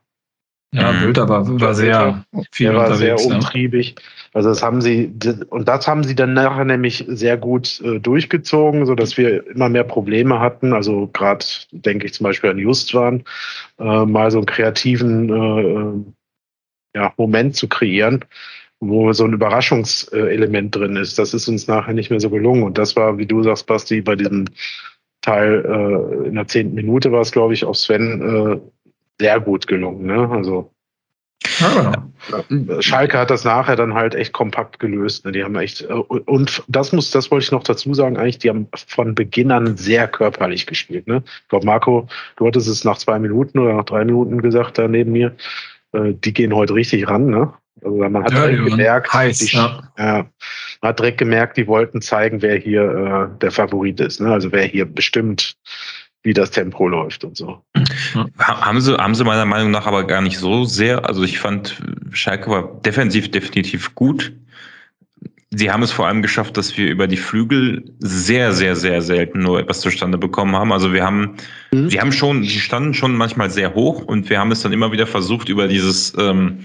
ja, mhm. Bülter war, war sehr viel der war sehr ne? umtriebig. Also das haben sie und das haben sie dann nachher nämlich sehr gut äh, durchgezogen, so dass wir immer mehr Probleme hatten. Also gerade denke ich zum Beispiel an Justwan, äh, mal so einen kreativen äh, äh, ja, Moment zu kreieren, wo so ein Überraschungselement drin ist. Das ist uns nachher nicht mehr so gelungen. Und das war, wie du sagst, Basti, bei diesem Teil äh, in der zehnten Minute war es, glaube ich, auf Sven äh, sehr gut gelungen. Ne? Also ja, genau. Schalke hat das nachher dann halt echt kompakt gelöst. Ne? Die haben echt äh, und das muss, das wollte ich noch dazu sagen. Eigentlich, die haben von Beginn an sehr körperlich gespielt. Ne? Ich glaube, Marco, du hattest es nach zwei Minuten oder nach drei Minuten gesagt da neben mir. Äh, die gehen heute richtig ran. Ne? Also man hat ja, direkt gemerkt, heiß, die, ja. ja. man hat direkt gemerkt, die wollten zeigen, wer hier äh, der Favorit ist. Ne? Also wer hier bestimmt wie das Tempo läuft und so. Haben sie, haben sie meiner Meinung nach aber gar nicht so sehr. Also ich fand, Schalke war defensiv definitiv gut. Sie haben es vor allem geschafft, dass wir über die Flügel sehr, sehr, sehr selten nur etwas zustande bekommen haben. Also wir haben, mhm. wir haben schon, die standen schon manchmal sehr hoch und wir haben es dann immer wieder versucht, über dieses ähm,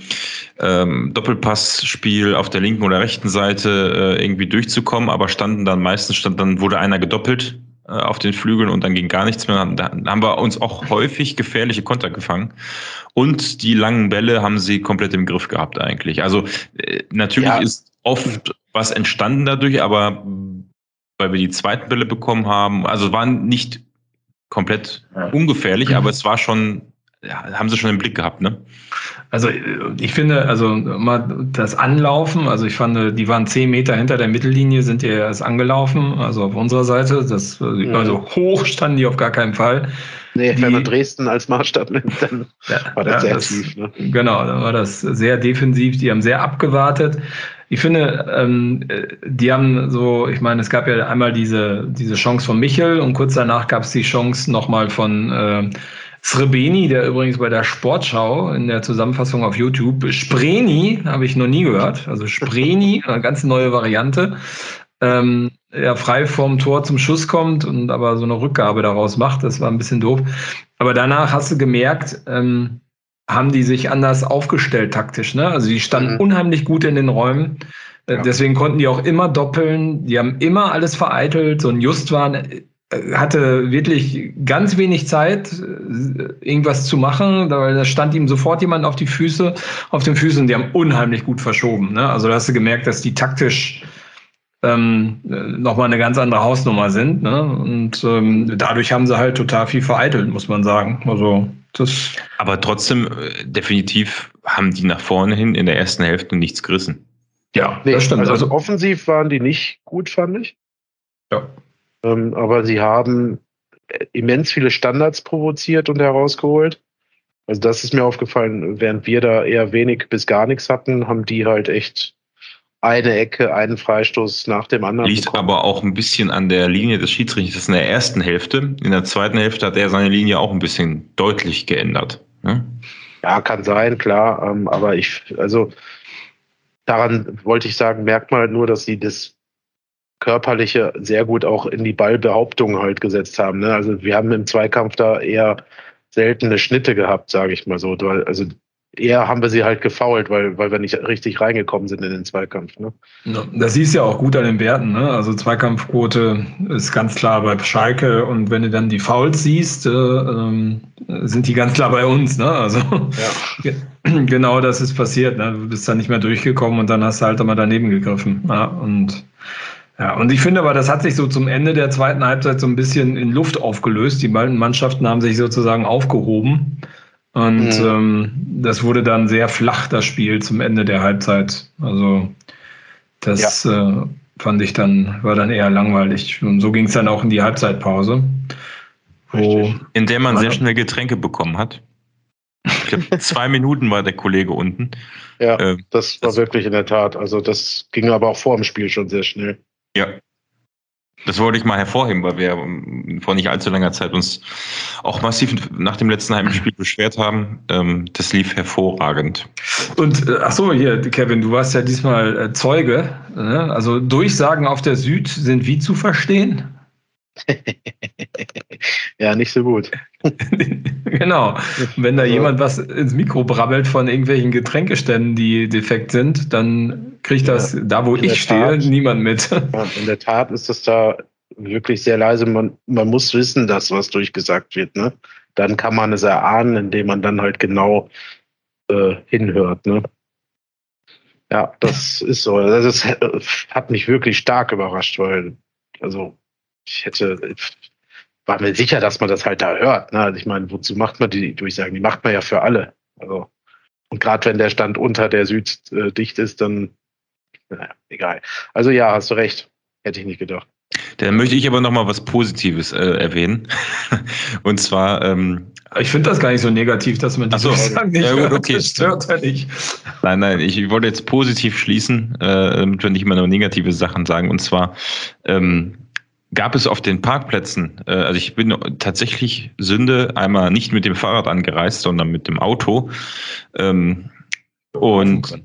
ähm, Doppelpassspiel auf der linken oder rechten Seite äh, irgendwie durchzukommen, aber standen dann meistens stand dann wurde einer gedoppelt auf den Flügeln und dann ging gar nichts mehr. Da haben wir uns auch häufig gefährliche Konter gefangen. Und die langen Bälle haben sie komplett im Griff gehabt eigentlich. Also äh, natürlich ja. ist oft was entstanden dadurch, aber weil wir die zweiten Bälle bekommen haben, also waren nicht komplett ungefährlich, aber es war schon ja, haben sie schon im Blick gehabt, ne? Also ich finde, also mal das Anlaufen, also ich fand, die waren zehn Meter hinter der Mittellinie, sind die erst angelaufen, also auf unserer Seite. Das, mhm. Also hoch standen die auf gar keinen Fall. Nee, die, wenn man Dresden als Maßstab nimmt, dann ja, war das ja, sehr das, tief. Ne? Genau, dann war das sehr defensiv. Die haben sehr abgewartet. Ich finde, ähm, die haben so, ich meine, es gab ja einmal diese, diese Chance von Michel und kurz danach gab es die Chance nochmal von äh, Srebeni, der übrigens bei der Sportschau in der Zusammenfassung auf YouTube, Spreni, habe ich noch nie gehört, also Spreni, <laughs> eine ganz neue Variante, ähm, ja, frei vorm Tor zum Schuss kommt und aber so eine Rückgabe daraus macht, das war ein bisschen doof. Aber danach hast du gemerkt, ähm, haben die sich anders aufgestellt taktisch. Ne? Also die standen mhm. unheimlich gut in den Räumen. Äh, ja. Deswegen konnten die auch immer doppeln. Die haben immer alles vereitelt. So ein Just war hatte wirklich ganz wenig Zeit, irgendwas zu machen, weil da stand ihm sofort jemand auf die Füße, auf den Füßen und die haben unheimlich gut verschoben. Ne? Also da hast du gemerkt, dass die taktisch ähm, nochmal eine ganz andere Hausnummer sind. Ne? Und ähm, dadurch haben sie halt total viel vereitelt, muss man sagen. Also das. Aber trotzdem, äh, definitiv haben die nach vorne hin in der ersten Hälfte nichts gerissen. Ja, nee, das stimmt. Also, also offensiv waren die nicht gut, fand ich. Ja. Ähm, aber sie haben immens viele Standards provoziert und herausgeholt. Also das ist mir aufgefallen, während wir da eher wenig bis gar nichts hatten, haben die halt echt eine Ecke, einen Freistoß nach dem anderen. Liegt bekommen. aber auch ein bisschen an der Linie des Schiedsrichters in der ersten Hälfte. In der zweiten Hälfte hat er seine Linie auch ein bisschen deutlich geändert. Ne? Ja, kann sein, klar. Ähm, aber ich, also daran wollte ich sagen, merkt man halt nur, dass sie das körperliche sehr gut auch in die Ballbehauptung halt gesetzt haben. Ne? Also wir haben im Zweikampf da eher seltene Schnitte gehabt, sage ich mal so. Also eher haben wir sie halt gefault, weil, weil wir nicht richtig reingekommen sind in den Zweikampf. Ne? Das siehst du ja auch gut an den Werten. Ne? Also Zweikampfquote ist ganz klar bei Schalke und wenn du dann die Fouls siehst, äh, äh, sind die ganz klar bei uns. Ne? Also ja. <laughs> genau das ist passiert. Ne? Du bist da nicht mehr durchgekommen und dann hast du halt immer daneben gegriffen. Ja? Und ja, und ich finde aber, das hat sich so zum Ende der zweiten Halbzeit so ein bisschen in Luft aufgelöst. Die beiden Mannschaften haben sich sozusagen aufgehoben. Und mhm. ähm, das wurde dann sehr flach, das Spiel zum Ende der Halbzeit. Also Das ja. äh, fand ich dann, war dann eher langweilig. Und so ging es dann auch in die Halbzeitpause. Wo in der man sehr schnell Getränke bekommen hat. Ich glaube, <laughs> zwei Minuten war der Kollege unten. Ja, äh, das war das wirklich in der Tat. Also das ging aber auch vor dem Spiel schon sehr schnell. Ja, das wollte ich mal hervorheben, weil wir vor nicht allzu langer Zeit uns auch massiv nach dem letzten Heimspiel beschwert haben. Ähm, das lief hervorragend. Und äh, ach so, hier, Kevin, du warst ja diesmal äh, Zeuge. Ne? Also Durchsagen auf der Süd sind wie zu verstehen? <laughs> ja, nicht so gut. <laughs> genau. Wenn da also, jemand was ins Mikro brabbelt von irgendwelchen Getränkeständen, die defekt sind, dann kriegt das ja, da, wo ich stehe, Tat, niemand mit. in der Tat ist das da wirklich sehr leise. Man, man muss wissen, dass was durchgesagt wird. Ne? Dann kann man es erahnen, indem man dann halt genau äh, hinhört. Ne? Ja, das <laughs> ist so. Das hat mich wirklich stark überrascht, weil, also, ich hätte, war mir sicher, dass man das halt da hört. Ne? Also ich meine, wozu macht man die Durchsagen? Die macht man ja für alle. Also, und gerade wenn der Stand unter der Süd äh, dicht ist, dann, naja, egal. Also ja, hast du recht. Hätte ich nicht gedacht. Dann möchte ich aber noch mal was Positives äh, erwähnen. <laughs> Und zwar. Ähm, ich finde das gar nicht so negativ, dass man die so, Durchsagen nicht ja, gut, okay. Das stört ja nicht. Nein, nein, ich wollte jetzt positiv schließen, äh, damit wir nicht immer nur negative Sachen sagen. Und zwar ähm, gab es auf den Parkplätzen, äh, also ich bin tatsächlich Sünde einmal nicht mit dem Fahrrad angereist, sondern mit dem Auto. Ähm, und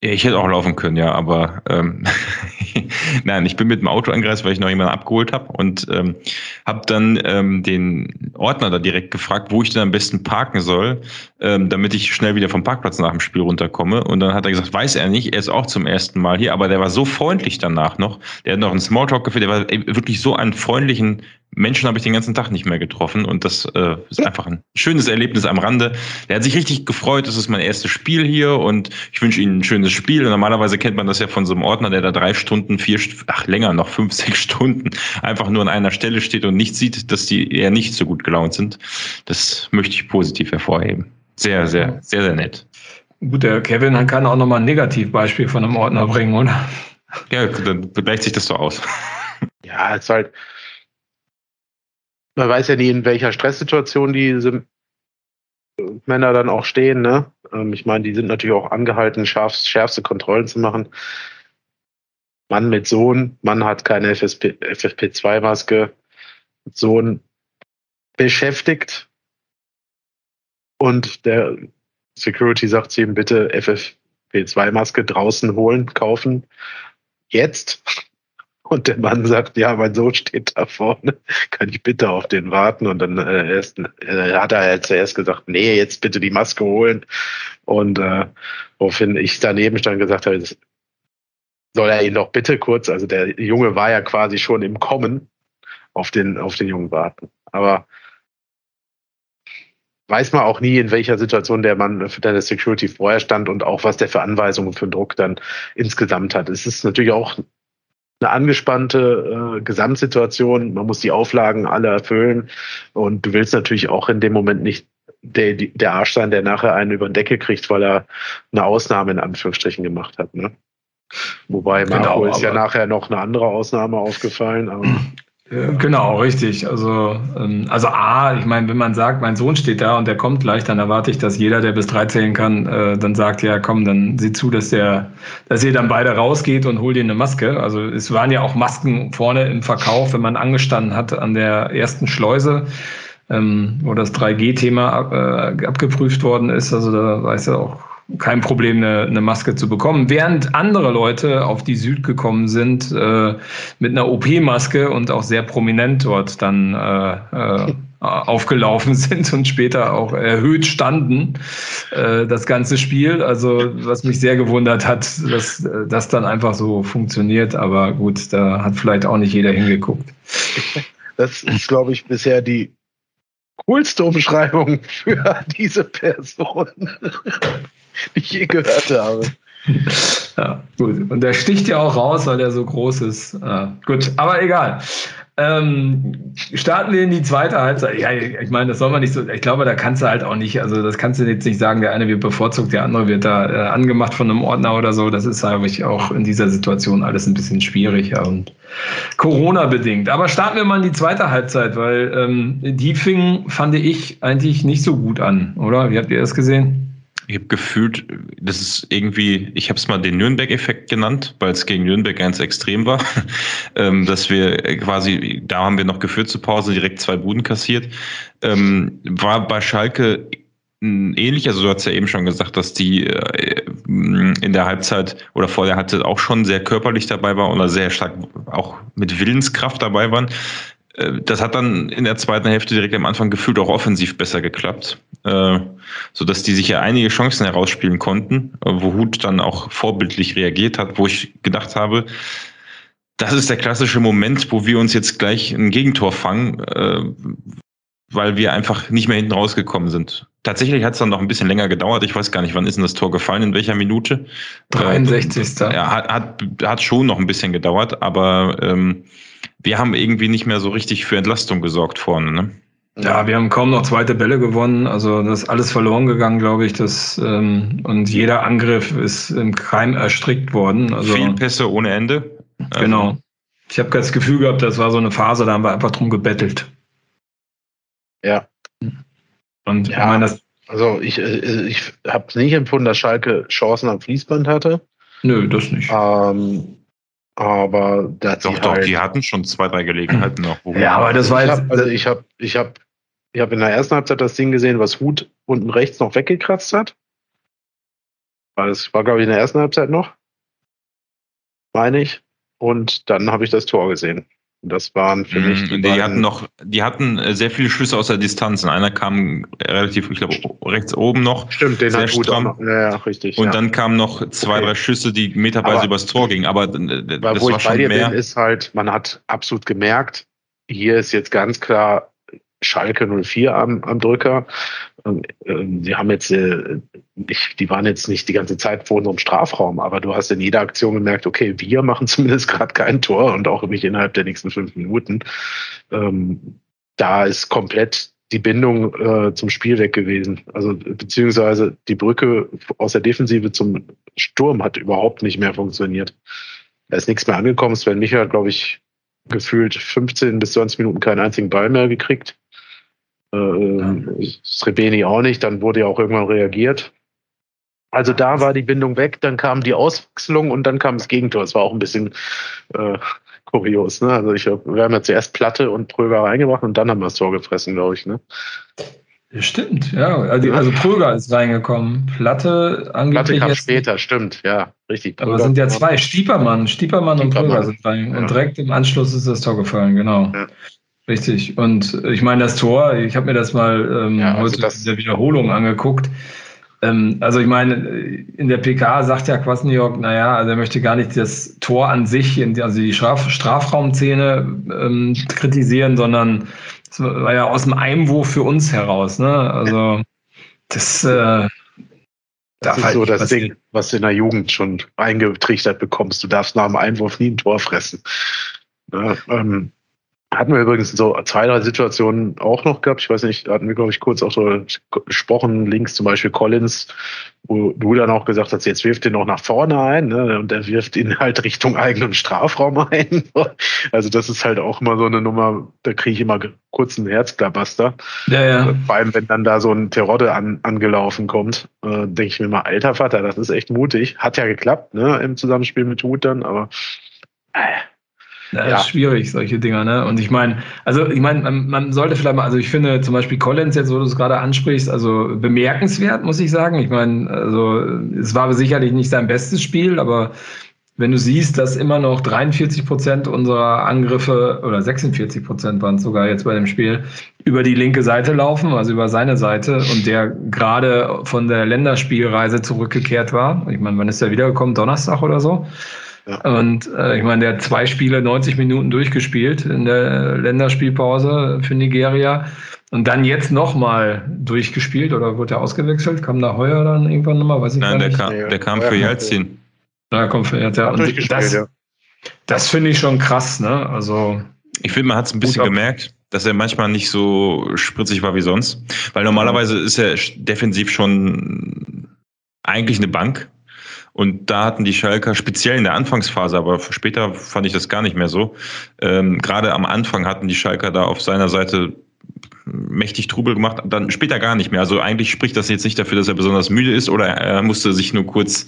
ich hätte auch laufen können, ja, aber ähm, <laughs> nein, ich bin mit dem Auto angereist, weil ich noch jemanden abgeholt habe und ähm, habe dann ähm, den Ordner da direkt gefragt, wo ich denn am besten parken soll, ähm, damit ich schnell wieder vom Parkplatz nach dem Spiel runterkomme. Und dann hat er gesagt, weiß er nicht, er ist auch zum ersten Mal hier, aber der war so freundlich danach noch. Der hat noch einen Smalltalk geführt, der war wirklich so einen freundlichen Menschen habe ich den ganzen Tag nicht mehr getroffen und das äh, ist einfach ein schönes Erlebnis am Rande. Der hat sich richtig gefreut, das ist mein erstes Spiel hier und ich wünsche Ihnen ein schönes Spiel. Und normalerweise kennt man das ja von so einem Ordner, der da drei Stunden, vier, ach länger, noch fünf, <laughs> sechs Stunden einfach nur an einer Stelle steht und nicht sieht, dass die eher nicht so gut gelaunt sind. Das möchte ich positiv hervorheben. Sehr, sehr, sehr, sehr nett. Gut, der Kevin kann auch nochmal ein Negativbeispiel von einem Ordner bringen, oder? Ja, dann gleicht sich das so aus. Ja, es ist halt, man weiß ja nie, in welcher Stresssituation diese Männer dann auch stehen. Ne? Ähm, ich meine, die sind natürlich auch angehalten, scharf, schärfste Kontrollen zu machen. Mann mit Sohn, Mann hat keine FFP, FFP2-Maske, Sohn beschäftigt und der Security sagt zu ihm, bitte FFP2-Maske draußen holen, kaufen. Jetzt. Und der Mann sagt, ja, mein Sohn steht da vorne, kann ich bitte auf den warten? Und dann äh, erst, äh, hat er zuerst gesagt, nee, jetzt bitte die Maske holen. Und äh, woraufhin ich daneben stand gesagt habe, soll er ihn doch bitte kurz, also der Junge war ja quasi schon im Kommen, auf den, auf den Jungen warten. Aber weiß man auch nie, in welcher Situation der Mann für der Security vorher stand und auch was der für Anweisungen für Druck dann insgesamt hat. Es ist natürlich auch eine angespannte äh, Gesamtsituation. Man muss die Auflagen alle erfüllen. Und du willst natürlich auch in dem Moment nicht der, der Arsch sein, der nachher einen über den Decke kriegt, weil er eine Ausnahme in Anführungsstrichen gemacht hat. Ne? Wobei Marco genau, ist ja nachher noch eine andere Ausnahme aufgefallen. Aber <clears throat> Genau, richtig. Also, ähm, also A, ich meine, wenn man sagt, mein Sohn steht da und der kommt gleich, dann erwarte ich, dass jeder, der bis drei zählen kann, äh, dann sagt, ja komm, dann sieh zu, dass der, dass ihr dann beide rausgeht und hol dir eine Maske. Also es waren ja auch Masken vorne im Verkauf, wenn man angestanden hat an der ersten Schleuse, ähm, wo das 3G-Thema ab, äh, abgeprüft worden ist. Also da weiß ja auch kein Problem, eine, eine, Maske zu bekommen. Während andere Leute auf die Süd gekommen sind äh, mit einer OP-Maske und auch sehr prominent dort dann äh, äh, aufgelaufen <laughs> sind und später auch erhöht standen, äh, das ganze Spiel. Also was mich sehr gewundert hat, dass das dann einfach so funktioniert. Aber gut, da hat vielleicht auch nicht jeder hingeguckt. Das ist, glaube ich, bisher die coolste Umschreibung für <laughs> diese Person <laughs> ich je gehört habe. ja, gut. Und der sticht ja auch raus, weil er so groß ist. Ja, gut, aber egal. Ähm, starten wir in die zweite Halbzeit. Ja, ich meine, das soll man nicht so. Ich glaube, da kannst du halt auch nicht. Also, das kannst du jetzt nicht sagen, der eine wird bevorzugt, der andere wird da äh, angemacht von einem Ordner oder so. Das ist, glaube ich, auch in dieser Situation alles ein bisschen schwierig ja, und Corona-bedingt. Aber starten wir mal in die zweite Halbzeit, weil ähm, die fing, fand ich, eigentlich nicht so gut an, oder? Wie habt ihr das gesehen? Ich habe gefühlt, das ist irgendwie, ich habe es mal den Nürnberg-Effekt genannt, weil es gegen Nürnberg ganz extrem war, <laughs> ähm, dass wir quasi, da haben wir noch geführt zur Pause, direkt zwei Buden kassiert. Ähm, war bei Schalke ähnlich, also du hast ja eben schon gesagt, dass die äh, in der Halbzeit oder vor der Halbzeit auch schon sehr körperlich dabei war oder sehr stark auch mit Willenskraft dabei waren. Äh, das hat dann in der zweiten Hälfte direkt am Anfang gefühlt auch offensiv besser geklappt, äh, so dass die sich ja einige Chancen herausspielen konnten, äh, wo Hut dann auch vorbildlich reagiert hat, wo ich gedacht habe, das ist der klassische Moment, wo wir uns jetzt gleich ein Gegentor fangen, weil wir einfach nicht mehr hinten rausgekommen sind. Tatsächlich hat es dann noch ein bisschen länger gedauert. Ich weiß gar nicht, wann ist denn das Tor gefallen, in welcher Minute? 63. ja, hat, hat, hat schon noch ein bisschen gedauert, aber ähm, wir haben irgendwie nicht mehr so richtig für Entlastung gesorgt vorne. Ne? Ja, wir haben kaum noch zweite Bälle gewonnen. Also das ist alles verloren gegangen, glaube ich. Das, ähm, und jeder Angriff ist im Keim erstrickt worden. Also, Viel Pässe ohne Ende. Also, genau. Ich habe das Gefühl gehabt, das war so eine Phase, da haben wir einfach drum gebettelt. Ja. Und ja, ich meine, das. Also ich, äh, ich habe nicht empfunden, dass Schalke Chancen am Fließband hatte. Nö, das nicht. Ähm, aber das doch, doch, halt, die hatten schon zwei, drei Gelegenheiten noch. Ja, aber das war jetzt. also ich habe ich hab, ich hab in der ersten Halbzeit das Ding gesehen, was Hut unten rechts noch weggekratzt hat. Das war, glaube ich, in der ersten Halbzeit noch. Meine ich. Und dann habe ich das Tor gesehen. Das waren für mich die, die hatten noch, die hatten äh, sehr viele Schüsse aus der Distanz. Und einer kam relativ, ich glaube, rechts oben noch. Stimmt, den sehr hat stramm. Noch, ja, richtig. Und ja. dann kamen noch zwei, okay. drei Schüsse, die meterweise aber, übers Tor gingen. Aber äh, das wo war ich schon bei dir mehr. Bin, ist halt, man hat absolut gemerkt, hier ist jetzt ganz klar Schalke 04 am, am Drücker. Ähm, ähm, die haben jetzt, äh, nicht, die waren jetzt nicht die ganze Zeit vor unserem Strafraum, aber du hast in jeder Aktion gemerkt, okay, wir machen <laughs> zumindest gerade kein Tor und auch nicht innerhalb der nächsten fünf Minuten. Ähm, da ist komplett die Bindung äh, zum Spiel weg gewesen. Also beziehungsweise die Brücke aus der Defensive zum Sturm hat überhaupt nicht mehr funktioniert. Da ist nichts mehr angekommen. Sven Michael hat, glaube ich, gefühlt 15 bis 20 Minuten keinen einzigen Ball mehr gekriegt. Äh, ja. Srebeni auch nicht, dann wurde ja auch irgendwann reagiert. Also da war die Bindung weg, dann kam die Auswechslung und dann kam das Gegentor. Es war auch ein bisschen äh, kurios. Ne? Also ich, wir haben ja zuerst Platte und Pröger reingebracht und dann haben wir das Tor gefressen, glaube ich. Ne? Stimmt, ja. Also, also Pröger ist reingekommen. Platte angeblich. Platte kam später, stimmt, ja, richtig. Aber es sind ja zwei, Stiepermann, Stiepermann, Stiepermann und Pröger sind rein. Ja. Und direkt im Anschluss ist das Tor gefallen, genau. Ja. Richtig. Und ich meine, das Tor, ich habe mir das mal ähm, ja, also heute das in der Wiederholung angeguckt. Ähm, also ich meine, in der PK sagt ja Kwasniok, naja, also er möchte gar nicht das Tor an sich, also die Straf Strafraumszene ähm, kritisieren, sondern es war ja aus dem Einwurf für uns heraus. Ne? Also das, äh, das ist halt so das Ding, was du in der Jugend schon eingetrichtert bekommst. Du darfst nach dem Einwurf nie ein Tor fressen. Ja, ähm, hatten wir übrigens so zwei, drei Situationen auch noch gehabt. Ich weiß nicht, hatten wir, glaube ich, kurz auch so gesprochen, links zum Beispiel Collins, wo du dann auch gesagt hast, jetzt wirft ihn noch nach vorne ein, ne? und er wirft ihn halt Richtung eigenen Strafraum ein. <laughs> Also das ist halt auch immer so eine Nummer, da kriege ich immer kurz einen Herzklabaster. Ja, ja. Also vor allem, wenn dann da so ein Terodde an, angelaufen kommt, äh, denke ich mir mal, alter Vater, das ist echt mutig. Hat ja geklappt, ne, im Zusammenspiel mit Hut dann, aber äh, das ja. ist schwierig, solche Dinger, ne? Und ich meine, also ich meine, man, man, sollte vielleicht mal, also ich finde zum Beispiel Collins jetzt, wo du es gerade ansprichst, also bemerkenswert, muss ich sagen. Ich meine, also es war sicherlich nicht sein bestes Spiel, aber wenn du siehst, dass immer noch 43 Prozent unserer Angriffe oder 46 Prozent waren es sogar jetzt bei dem Spiel über die linke Seite laufen, also über seine Seite und der gerade von der Länderspielreise zurückgekehrt war. Ich meine, wann ist er wiedergekommen? Donnerstag oder so? Und äh, ich meine, der hat zwei Spiele 90 Minuten durchgespielt in der Länderspielpause für Nigeria. Und dann jetzt nochmal durchgespielt oder wurde er ausgewechselt? Kam da Heuer dann irgendwann nochmal? Weiß ich Nein, der nicht. kam, der kam für Jelzin. Ja, kommt für ja, und durchgespielt, das, ja. das finde ich schon krass, ne? Also, Ich finde, man hat es ein bisschen gemerkt, dass er manchmal nicht so spritzig war wie sonst. Weil normalerweise ist er defensiv schon eigentlich eine Bank. Und da hatten die Schalker, speziell in der Anfangsphase, aber später fand ich das gar nicht mehr so. Ähm, Gerade am Anfang hatten die Schalker da auf seiner Seite mächtig Trubel gemacht, dann später gar nicht mehr. Also eigentlich spricht das jetzt nicht dafür, dass er besonders müde ist oder er musste sich nur kurz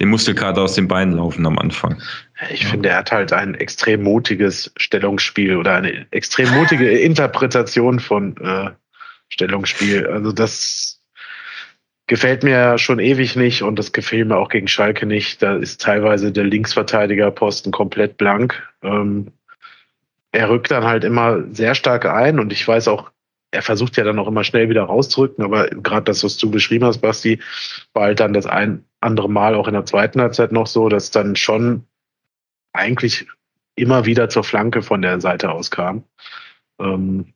den Muskelkater aus den Beinen laufen am Anfang. Ich finde, er hat halt ein extrem mutiges Stellungsspiel oder eine extrem mutige Interpretation von äh, Stellungsspiel. Also das gefällt mir schon ewig nicht und das gefällt mir auch gegen Schalke nicht. Da ist teilweise der Linksverteidigerposten komplett blank. Ähm, er rückt dann halt immer sehr stark ein und ich weiß auch, er versucht ja dann auch immer schnell wieder rauszurücken, aber gerade das, was du beschrieben hast, Basti, war halt dann das ein andere Mal auch in der zweiten Halbzeit noch so, dass dann schon eigentlich immer wieder zur Flanke von der Seite aus kam. Ähm,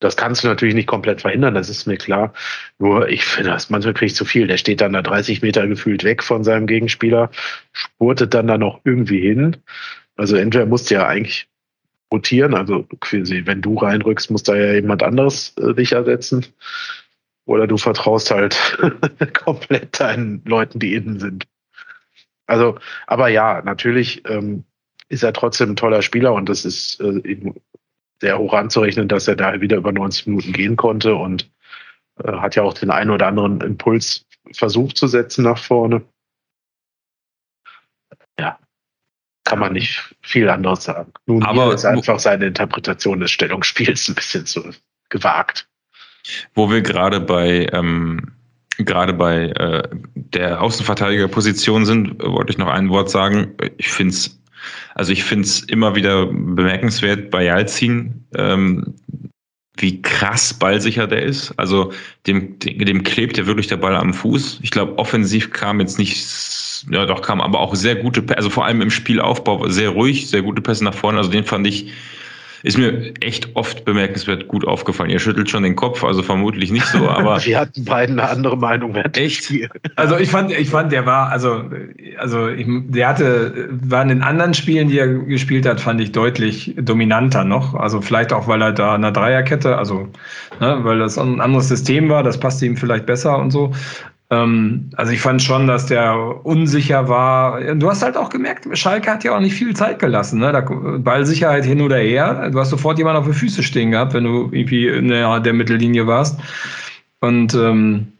das kannst du natürlich nicht komplett verhindern, das ist mir klar. Nur ich finde, das manchmal kriege ich zu viel. Der steht dann da 30 Meter gefühlt weg von seinem Gegenspieler, spurtet dann da noch irgendwie hin. Also entweder musst du ja eigentlich rotieren, also quasi, wenn du reinrückst, muss da ja jemand anderes äh, dich ersetzen. Oder du vertraust halt <laughs> komplett deinen Leuten, die innen sind. Also, aber ja, natürlich ähm, ist er trotzdem ein toller Spieler und das ist äh, sehr hoch anzurechnen, dass er da wieder über 90 Minuten gehen konnte und äh, hat ja auch den einen oder anderen Impuls versucht zu setzen nach vorne. Ja, kann man nicht viel anderes sagen. Nun Aber ist einfach seine Interpretation des Stellungsspiels ein bisschen zu gewagt. Wo wir gerade bei ähm, gerade bei äh, der Außenverteidigerposition sind, wollte ich noch ein Wort sagen. Ich finde es also ich finde es immer wieder bemerkenswert bei Jalzin, ähm, wie krass ballsicher der ist. Also dem, dem klebt ja wirklich der Ball am Fuß. Ich glaube, offensiv kam jetzt nicht, ja doch kam aber auch sehr gute, also vor allem im Spielaufbau sehr ruhig, sehr gute Pässe nach vorne. Also den fand ich, ist mir echt oft bemerkenswert gut aufgefallen. Ihr schüttelt schon den Kopf, also vermutlich nicht so, <laughs> aber Wir hatten beiden eine andere Meinung. Echt? <laughs> Also ich fand, ich fand, der war, also, also ich, der hatte, war in den anderen Spielen, die er gespielt hat, fand ich deutlich dominanter noch. Also vielleicht auch, weil er da in der Dreierkette, also, ne, weil das ein anderes System war, das passte ihm vielleicht besser und so. Ähm, also ich fand schon, dass der unsicher war. Du hast halt auch gemerkt, Schalke hat ja auch nicht viel Zeit gelassen. Ne? Da, Ballsicherheit hin oder her. Du hast sofort jemanden auf den Füße stehen gehabt, wenn du irgendwie in der, der Mittellinie warst. Und ähm,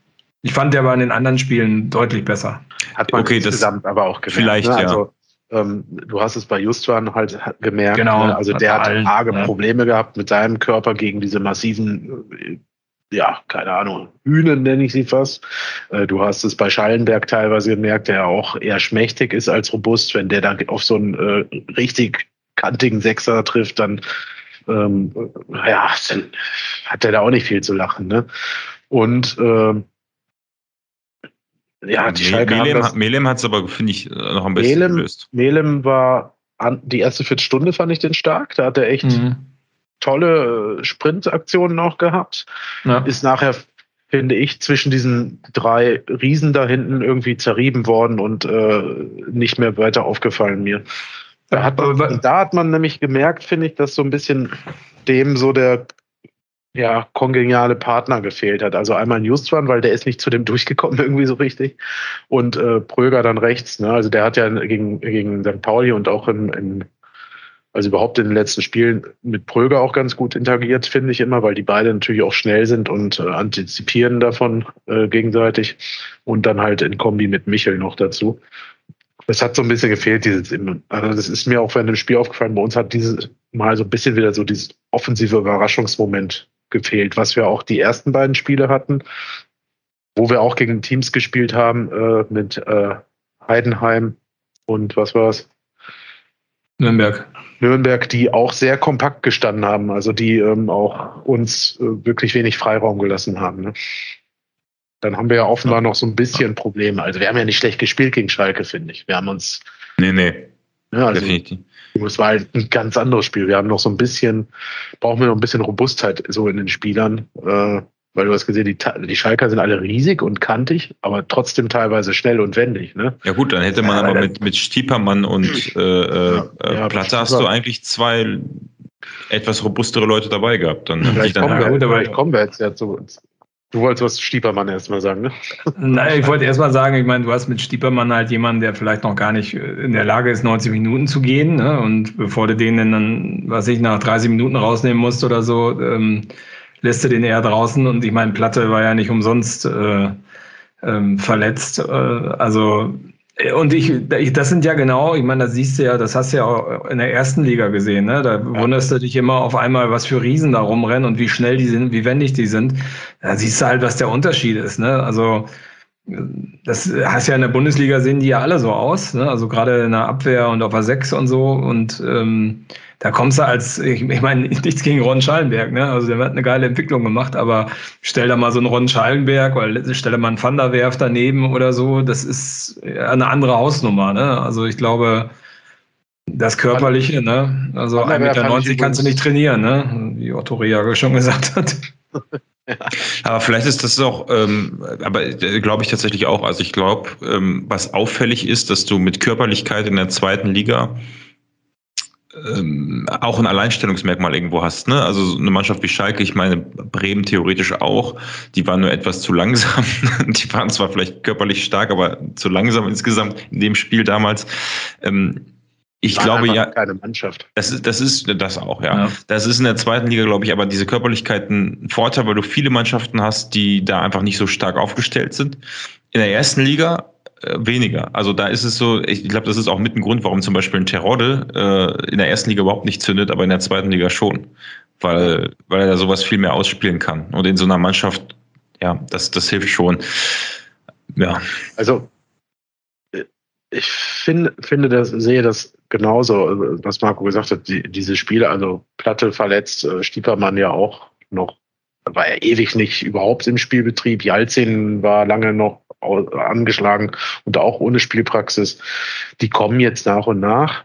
ich fand, der war in den anderen Spielen deutlich besser. Hat man Okay, das- insgesamt aber auch gemerkt. vielleicht, ne? ja. Also, ähm, du hast es bei Justwan halt gemerkt. Genau, Ne? Also der hat allen, arge ne? Probleme gehabt mit seinem Körper gegen diese massiven, äh, ja, keine Ahnung, Hühnen nenne ich sie fast. Äh, Du hast es bei Schallenberg teilweise gemerkt, der auch eher schmächtig ist als robust. Wenn der dann auf so einen äh, richtig kantigen Sechser trifft, dann ähm, ja, dann hat er da auch nicht viel zu lachen. Ne? Und ähm, ja, die Schalke haben Melem, das, Melem hat es aber, finde ich, noch am besten Melem- gelöst. Melem war an, die erste Viertelstunde fand ich den stark. Da hat er echt Mhm. Tolle äh, Sprintaktionen auch gehabt. Ja. Ist nachher, finde ich, zwischen diesen drei Riesen da hinten irgendwie zerrieben worden und äh, nicht mehr weiter aufgefallen mir. Da hat, man, da hat man nämlich gemerkt, finde ich, dass so ein bisschen dem so der ja, kongeniale Partner gefehlt hat. Also einmal ein Justwan, weil der ist nicht zu dem durchgekommen <laughs> irgendwie so richtig. Und äh, Pröger dann rechts. Ne? Also der hat ja gegen, gegen St. Pauli und auch in, in also überhaupt in den letzten Spielen mit Pröger auch ganz gut interagiert, finde ich immer, weil die beide natürlich auch schnell sind und äh, antizipieren davon äh, gegenseitig. Und dann halt in Kombi mit Michel noch dazu. Es hat so ein bisschen gefehlt, dieses, also das ist mir auch während dem Spiel aufgefallen, bei uns hat dieses Mal so ein bisschen wieder so dieses offensive Überraschungsmoment gefehlt, was wir auch die ersten beiden Spiele hatten, wo wir auch gegen Teams gespielt haben, äh, mit äh, Heidenheim und was war's? Nürnberg. Nürnberg, die auch sehr kompakt gestanden haben, also die ähm, auch uns äh, wirklich wenig Freiraum gelassen haben. Ne? Dann haben wir ja offenbar noch so ein bisschen Probleme. Also wir haben ja nicht schlecht gespielt gegen Schalke, finde ich. Wir haben uns, Nee, nee. Ja, also, Definitiv. Es war halt ein ganz anderes Spiel. Wir haben noch so ein bisschen, brauchen wir noch ein bisschen Robustheit so in den Spielern. Äh, weil du hast gesehen, die, die Schalker sind alle riesig und kantig, aber trotzdem teilweise schnell und wendig. Ne? Ja gut, dann hätte man ja, aber mit, mit Stiepermann und äh, äh, ja, Platte hast du eigentlich zwei etwas robustere Leute dabei gehabt. Dann vielleicht, dann kommen, wir, gut, vielleicht kommen wir jetzt ja zu, Du wolltest was Stiepermann erstmal sagen, ne? Nein, ich wollte erstmal sagen, ich meine, du hast mit Stiepermann halt jemanden, der vielleicht noch gar nicht in der Lage ist, 90 Minuten zu gehen. Ne? Und bevor du den dann, was ich, nach 30 Minuten rausnehmen musst oder so, ähm, lässt du den eher draußen. Und ich meine, Platte war ja nicht umsonst äh, ähm, verletzt. Äh, also und ich, das sind ja genau, ich meine, das siehst du ja, das hast du ja auch in der ersten Liga gesehen, ne? Da ja. wunderst du dich immer auf einmal, was für Riesen da rumrennen und wie schnell die sind, wie wendig die sind. Da siehst du halt, was der Unterschied ist, ne? Also, das hast ja in der Bundesliga sehen die ja alle so aus, ne? Also gerade in der Abwehr und auf der Sechs und so und ähm, da kommst du als, ich, ich meine, <laughs> nichts gegen Ron Schallenberg, ne? Also der hat eine geile Entwicklung gemacht, aber stell da mal so einen Ron Schallenberg, weil stell da mal einen Van der Werf daneben oder so, das ist eine andere Hausnummer, ne? Also ich glaube, das Körperliche, ne? Also 1,90 Meter kannst du nicht trainieren, ne? Wie Otto Reager schon gesagt hat. <laughs> <laughs> Aber vielleicht ist das auch, ähm, aber äh, glaube ich tatsächlich auch. Also ich glaube, ähm, was auffällig ist, dass du mit Körperlichkeit in der zweiten Liga ähm, auch ein Alleinstellungsmerkmal irgendwo hast. Ne? Also eine Mannschaft wie Schalke, ich meine Bremen theoretisch auch, die waren nur etwas zu langsam. <laughs> die waren zwar vielleicht körperlich stark, aber zu langsam insgesamt in dem Spiel damals. Ähm, ich glaube ja. Keine Mannschaft. Das ist, das ist das auch, ja. ja. Das ist in der zweiten Liga, glaube ich, aber diese Körperlichkeit ein Vorteil, weil du viele Mannschaften hast, die da einfach nicht so stark aufgestellt sind. In der ersten Liga äh, weniger. Also da ist es so, ich glaube, das ist auch mit ein Grund, warum zum Beispiel ein Terodde äh, in der ersten Liga überhaupt nicht zündet, aber in der zweiten Liga schon. Weil, weil er da sowas viel mehr ausspielen kann. Und in so einer Mannschaft, ja, das, das hilft schon. Ja. Also ich finde, finde das, sehe das genauso, was Marco gesagt hat, die, diese Spiele, also Platte verletzt, äh, Stiepermann ja auch noch, war er ewig nicht überhaupt im Spielbetrieb. Jalzin war lange noch angeschlagen und auch ohne Spielpraxis. Die kommen jetzt nach und nach.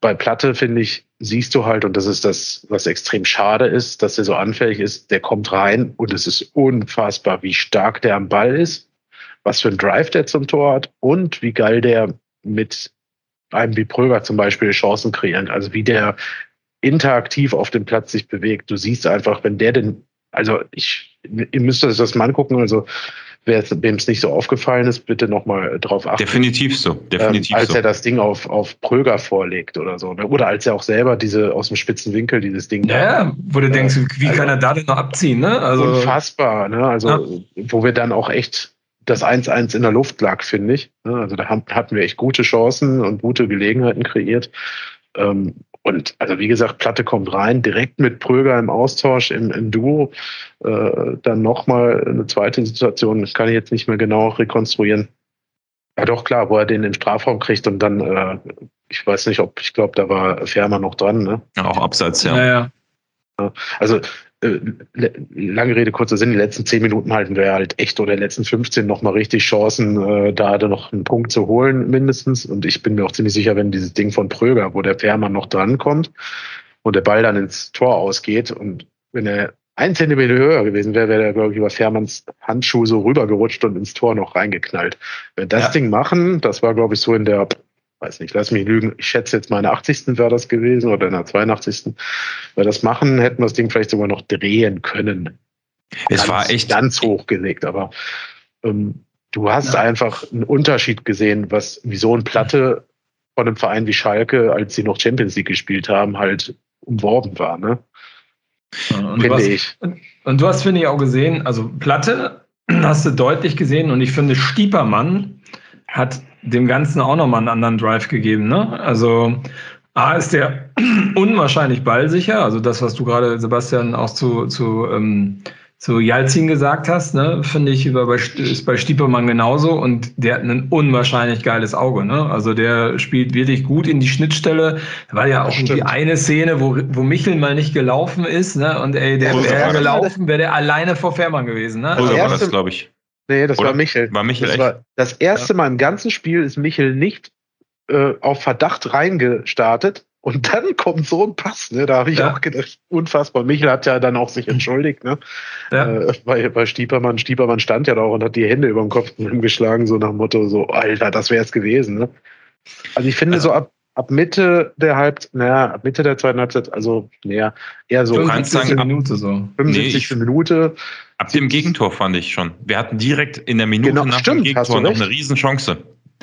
Bei Platte, finde ich, siehst du halt, und das ist das, was extrem schade ist, dass er so anfällig ist, der kommt rein und es ist unfassbar, wie stark der am Ball ist, was für ein Drive der zum Tor hat und wie geil der mit einem wie Pröger zum Beispiel Chancen kreieren. Also wie der interaktiv auf dem Platz sich bewegt. Du siehst einfach, wenn der denn, also ich, ihr müsst euch das mal angucken, also wem es nicht so aufgefallen ist, bitte nochmal drauf achten. Definitiv so, definitiv ähm, als so. er das Ding auf, auf Pröger vorlegt oder so. Ne? Oder als er auch selber diese aus dem spitzen Winkel dieses Ding. Ja, da, wo du äh, denkst, wie also, kann er da denn noch abziehen? Ne? Also, unfassbar, ne? Also, ja. wo wir dann auch echt das 1-1 in der Luft lag, finde ich. Ne? Also da hatten wir echt gute Chancen und gute Gelegenheiten kreiert. Ähm, und also wie gesagt, Platte kommt rein, direkt mit Pröger im Austausch im, im Duo. Äh, dann nochmal eine zweite Situation, das kann ich jetzt nicht mehr genau rekonstruieren. Ja doch, klar, wo er den im Strafraum kriegt und dann, äh, ich weiß nicht, ob, ich glaube, da war Fermer noch dran. Ne? Ja, auch abseits, ja. ja, ja. Also äh, lange Rede, kurzer Sinn, die letzten zehn Minuten halten wir halt echt oder die letzten 15 nochmal richtig Chancen, äh, da noch einen Punkt zu holen, mindestens. Und ich bin mir auch ziemlich sicher, wenn dieses Ding von Pröger, wo der Fährmann noch drankommt und der Ball dann ins Tor ausgeht und wenn er ein Zentimeter höher gewesen wäre, wäre er, glaube ich, über Fährmanns Handschuh so rübergerutscht und ins Tor noch reingeknallt. Wenn das ja. Ding machen, das war, glaube ich, so in der weiß nicht, lass mich lügen, ich schätze jetzt meine 80. wäre das gewesen oder in der 82. Weil das machen, hätten wir das Ding vielleicht sogar noch drehen können. Es ganz, war echt ganz hochgelegt, aber ähm, du hast ja. einfach einen Unterschied gesehen, was wie so ein Platte von einem Verein wie Schalke, als sie noch Champions League gespielt haben, halt umworben war, ne? Und finde hast, ich. Und du hast, finde ich, auch gesehen, also Platte <clears throat> hast du deutlich gesehen und ich finde Stiepermann hat dem Ganzen auch nochmal einen anderen Drive gegeben. Ne? Also A ist der <clears throat> unwahrscheinlich ballsicher, also das, was du gerade, Sebastian, auch zu, zu, ähm, zu Jalzin gesagt hast, ne, finde ich, über, ist bei Stiepermann genauso und der hat ein unwahrscheinlich geiles Auge. Ne? Also der spielt wirklich gut in die Schnittstelle. Da war ja auch irgendwie eine Szene, wo, wo Michel mal nicht gelaufen ist ne? und ey, der wäre gelaufen, wäre der alleine vor Fährmann gewesen. Ne? Oder war das, glaube ich. Nee, das Oder? war Michel. War Michel das echt? War das erste ja. Mal im ganzen Spiel ist Michel nicht äh, auf Verdacht reingestartet und dann kommt so ein Pass, ne? Da habe ich ja. auch gedacht, unfassbar. Michel hat ja dann auch sich entschuldigt, ne? Ja. Äh, bei, bei Stiepermann, Stiepermann stand ja da auch und hat die Hände über den Kopf geschlagen, so nach dem Motto, so, Alter, das wäre es gewesen, ne? Also ich finde also, so ab, ab Mitte der Halb, naja, ab Mitte der zweiten Halbzeit, also naja, eher so 75. Minute so. 75. Nee, Minute. Ab dem Gegentor fand ich schon. Wir hatten direkt in der Minute genau, nach stimmt, dem Gegentor noch eine Riesenchance.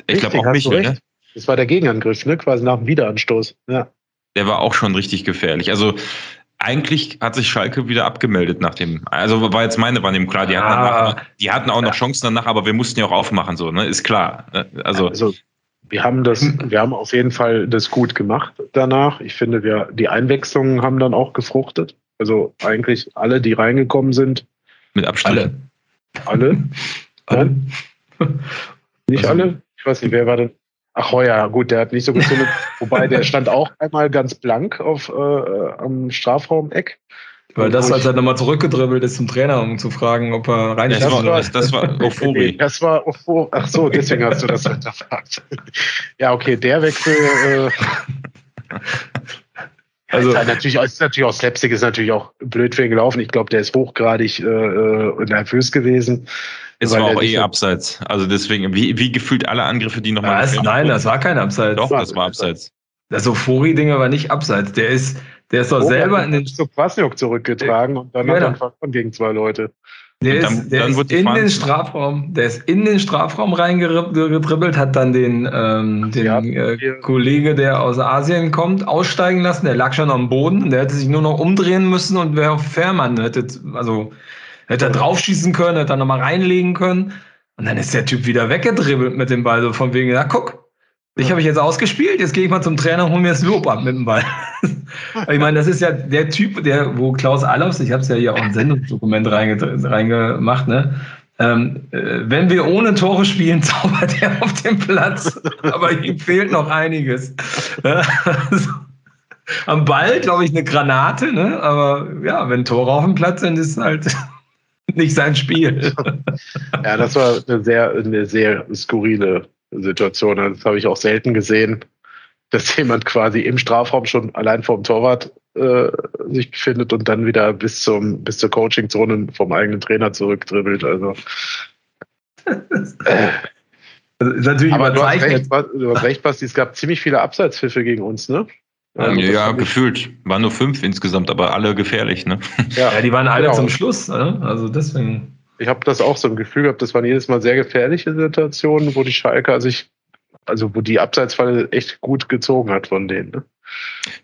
Ich glaube auch Michel, ne? Das war der Gegenangriff, ne? Quasi nach dem Wiederanstoß. Ja. Der war auch schon richtig gefährlich. Also eigentlich hat sich Schalke wieder abgemeldet nach dem. Also war jetzt meine Wahrnehmung klar. Die hatten, danach, die hatten auch noch Chancen danach, aber wir mussten ja auch aufmachen, so, ne? Ist klar. Ne? Also, also wir haben das, wir haben auf jeden Fall das gut gemacht danach. Ich finde, wir, die Einwechslungen haben dann auch gefruchtet. Also eigentlich alle, die reingekommen sind. Mit Abstand. Alle. Alle? alle? Nicht also, alle? Ich weiß nicht, wer war denn? Ach, Heuer, gut, der hat nicht so gezündet. <laughs> Wobei, der stand auch einmal ganz blank auf, äh, am Strafraum-Eck. Weil das, als er nochmal zurückgedribbelt ist zum Trainer, um zu fragen, ob er rein das, war, <laughs> das, das war Euphorie. Das war Euphorie. Ach so, deswegen hast du das <laughs> hinterfragt. ja, okay, der Wechsel. Äh, also, ist natürlich, ist natürlich auch Slapstick, ist natürlich auch blöd für ihn gelaufen. Ich glaube, der ist hochgradig äh, äh nervös gewesen. Es war auch eh abseits. Also deswegen, wie, wie gefühlt alle Angriffe, die nochmal. Nein, das war kein Abseits. Doch, das war abseits. Das Euphorie-Dinger war nicht abseits. Der ist, der ist doch oh, selber in den. zu Kwasniok zurückgetragen und dann ja, hat er gegen zwei Leute. Der dann, ist, der ist in den Strafraum, der ist in den Strafraum reingedribbelt, hat dann den, ähm, den ja, äh, Kollege, der aus Asien kommt, aussteigen lassen. Der lag schon am Boden. Der hätte sich nur noch umdrehen müssen und wäre auf Fährmann. Hätte, also hätte er draufschießen können, hätte er nochmal reinlegen können. Und dann ist der Typ wieder weggedribbelt mit dem Ball, so von wegen, ja, guck, ich habe ich jetzt ausgespielt, jetzt gehe ich mal zum Trainer und hole mir das Lob ab mit dem Ball. <laughs> ich meine, das ist ja der Typ, der, wo Klaus Allofs, ich habe es ja hier auch ein Sendungsdokument reingemacht, ne? Ähm, äh, wenn wir ohne Tore spielen, <laughs> zaubert er auf dem Platz. Aber ihm fehlt noch einiges. <laughs> also, am Ball, glaube ich, eine Granate, ne? Aber ja, wenn Tore auf dem Platz sind, ist halt nicht sein Spiel. ja, das war eine sehr, eine sehr skurrile Situation. Das habe ich auch selten gesehen, dass <laughs> jemand quasi im Strafraum schon allein vorm Torwart äh, sich befindet und dann wieder bis zum bis zur Coachingzone vom eigenen Trainer zurückdribbelt. Also, äh. <laughs> also ist natürlich Aber du hast, recht, du hast recht, Basti, es gab ziemlich viele Abseitspfiffe gegen uns, ne? Also ja, gefühlt. Waren nur fünf insgesamt, aber alle gefährlich, ne? Ja, ja die waren alle genau. zum Schluss, ne? Also deswegen. Ich habe das auch so im Gefühl gehabt, das waren jedes Mal sehr gefährliche Situationen, wo die Schalke sich, also wo die Abseitsfalle echt gut gezogen hat von denen. Ne?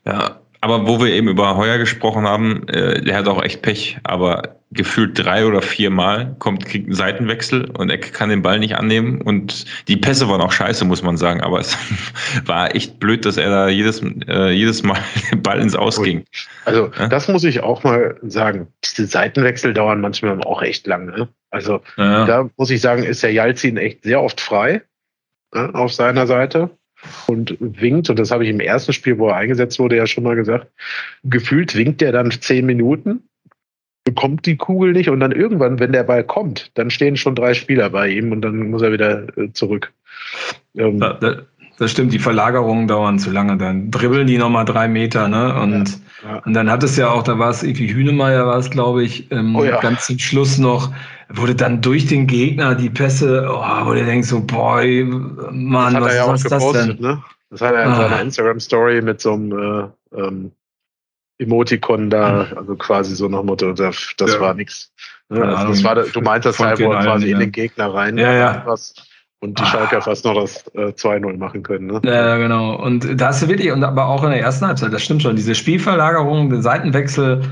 Ja, aber wo wir eben über Heuer gesprochen haben, äh, der hat auch echt Pech, aber gefühlt drei oder vier Mal kommt, kriegt einen Seitenwechsel und er kann den Ball nicht annehmen und die Pässe waren auch scheiße, muss man sagen, aber es <laughs> war echt blöd, dass er da jedes, äh, jedes Mal <laughs> den Ball ins Aus ging. Also ja? das muss ich auch mal sagen. Diese Seitenwechsel dauern manchmal auch echt lang. Ne? Also ja. da muss ich sagen, ist der Jalzin echt sehr oft frei ne, auf seiner Seite und winkt, und das habe ich im ersten Spiel, wo er eingesetzt wurde, ja schon mal gesagt, gefühlt winkt er dann zehn Minuten, bekommt die Kugel nicht und dann irgendwann, wenn der Ball kommt, dann stehen schon drei Spieler bei ihm und dann muss er wieder äh, zurück. Ähm, ja, das stimmt, die Verlagerungen dauern zu lange. Dann dribbeln die nochmal drei Meter, ne? Und, ja, ja. und dann hat es ja auch, da war es irgendwie Hünemeyer, war es, glaube ich, ähm, oh ja. ganz zum Schluss noch, wurde dann durch den Gegner die Pässe, oh, wo du denkst so, boy, Mann, das was, ja was ist das denn? Ne? Das hat er in ah. seiner Instagram-Story mit so einem äh, ähm, Emoticon da, hm. also quasi so nach Motto, das, das ja. war nix. Ne? Also das war, du meintest das halt, wo er quasi in den Gegner rein ja, ja. Was, und die ah. Schalker fast noch das äh, 2-0 machen können. Ne? Ja, genau. Und da hast du wirklich, und aber auch in der ersten Halbzeit, das stimmt schon, diese Spielverlagerung, den Seitenwechsel,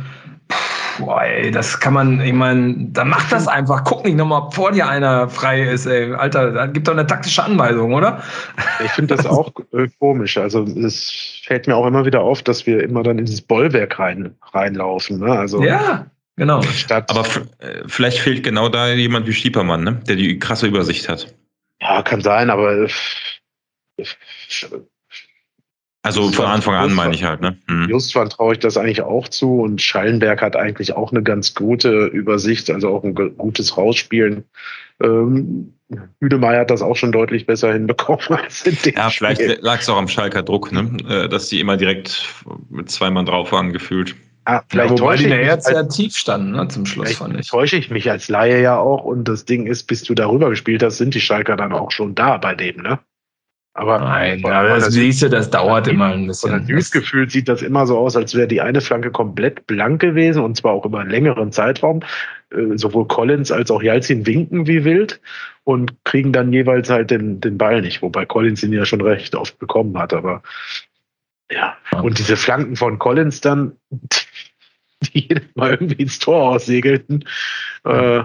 boah, ey, das kann man, ich meine, dann mach das einfach. Guck nicht nochmal, ob vor dir einer frei ist, ey. Alter, da gibt doch eine taktische Anweisung, oder? Ich finde das auch äh, komisch. Also es fällt mir auch immer wieder auf, dass wir immer dann in dieses Bollwerk rein, reinlaufen. Ne? Also, ja, genau. Statt Aber äh, vielleicht fehlt genau da jemand wie Stiepermann, ne? der die krasse Übersicht hat. Ja, kann sein, aber also von Anfang an meine ich halt, ne? Mhm. Justwan traue ich das eigentlich auch zu und Schallenberg hat eigentlich auch eine ganz gute Übersicht, also auch ein gutes Rausspielen. Ähm, Hüdemeyer hat das auch schon deutlich besser hinbekommen <laughs> als in dem Ja, vielleicht lag es auch am Schalker Druck, ne? Äh, dass die immer direkt mit zwei Mann drauf waren, gefühlt. Ah, vielleicht ja, wobei die jetzt sehr tief standen, ne, zum Schluss fand ich. Täusche ich mich als Laie ja auch und das Ding ist, bis du darüber gespielt hast, sind die Schalker dann auch schon da bei dem, ne? Aber Nein, ja, das, das siehst du, das dauert immer ein bisschen. Von Gefühl sieht das immer so aus, als wäre die eine Flanke komplett blank gewesen und zwar auch über einen längeren Zeitraum. Äh, sowohl Collins als auch Jalzin winken wie wild und kriegen dann jeweils halt den, den Ball nicht, wobei Collins ihn ja schon recht oft bekommen hat, aber ja. Und diese Flanken von Collins dann, <laughs> die jedes Mal irgendwie ins Tor aussegelten. Äh,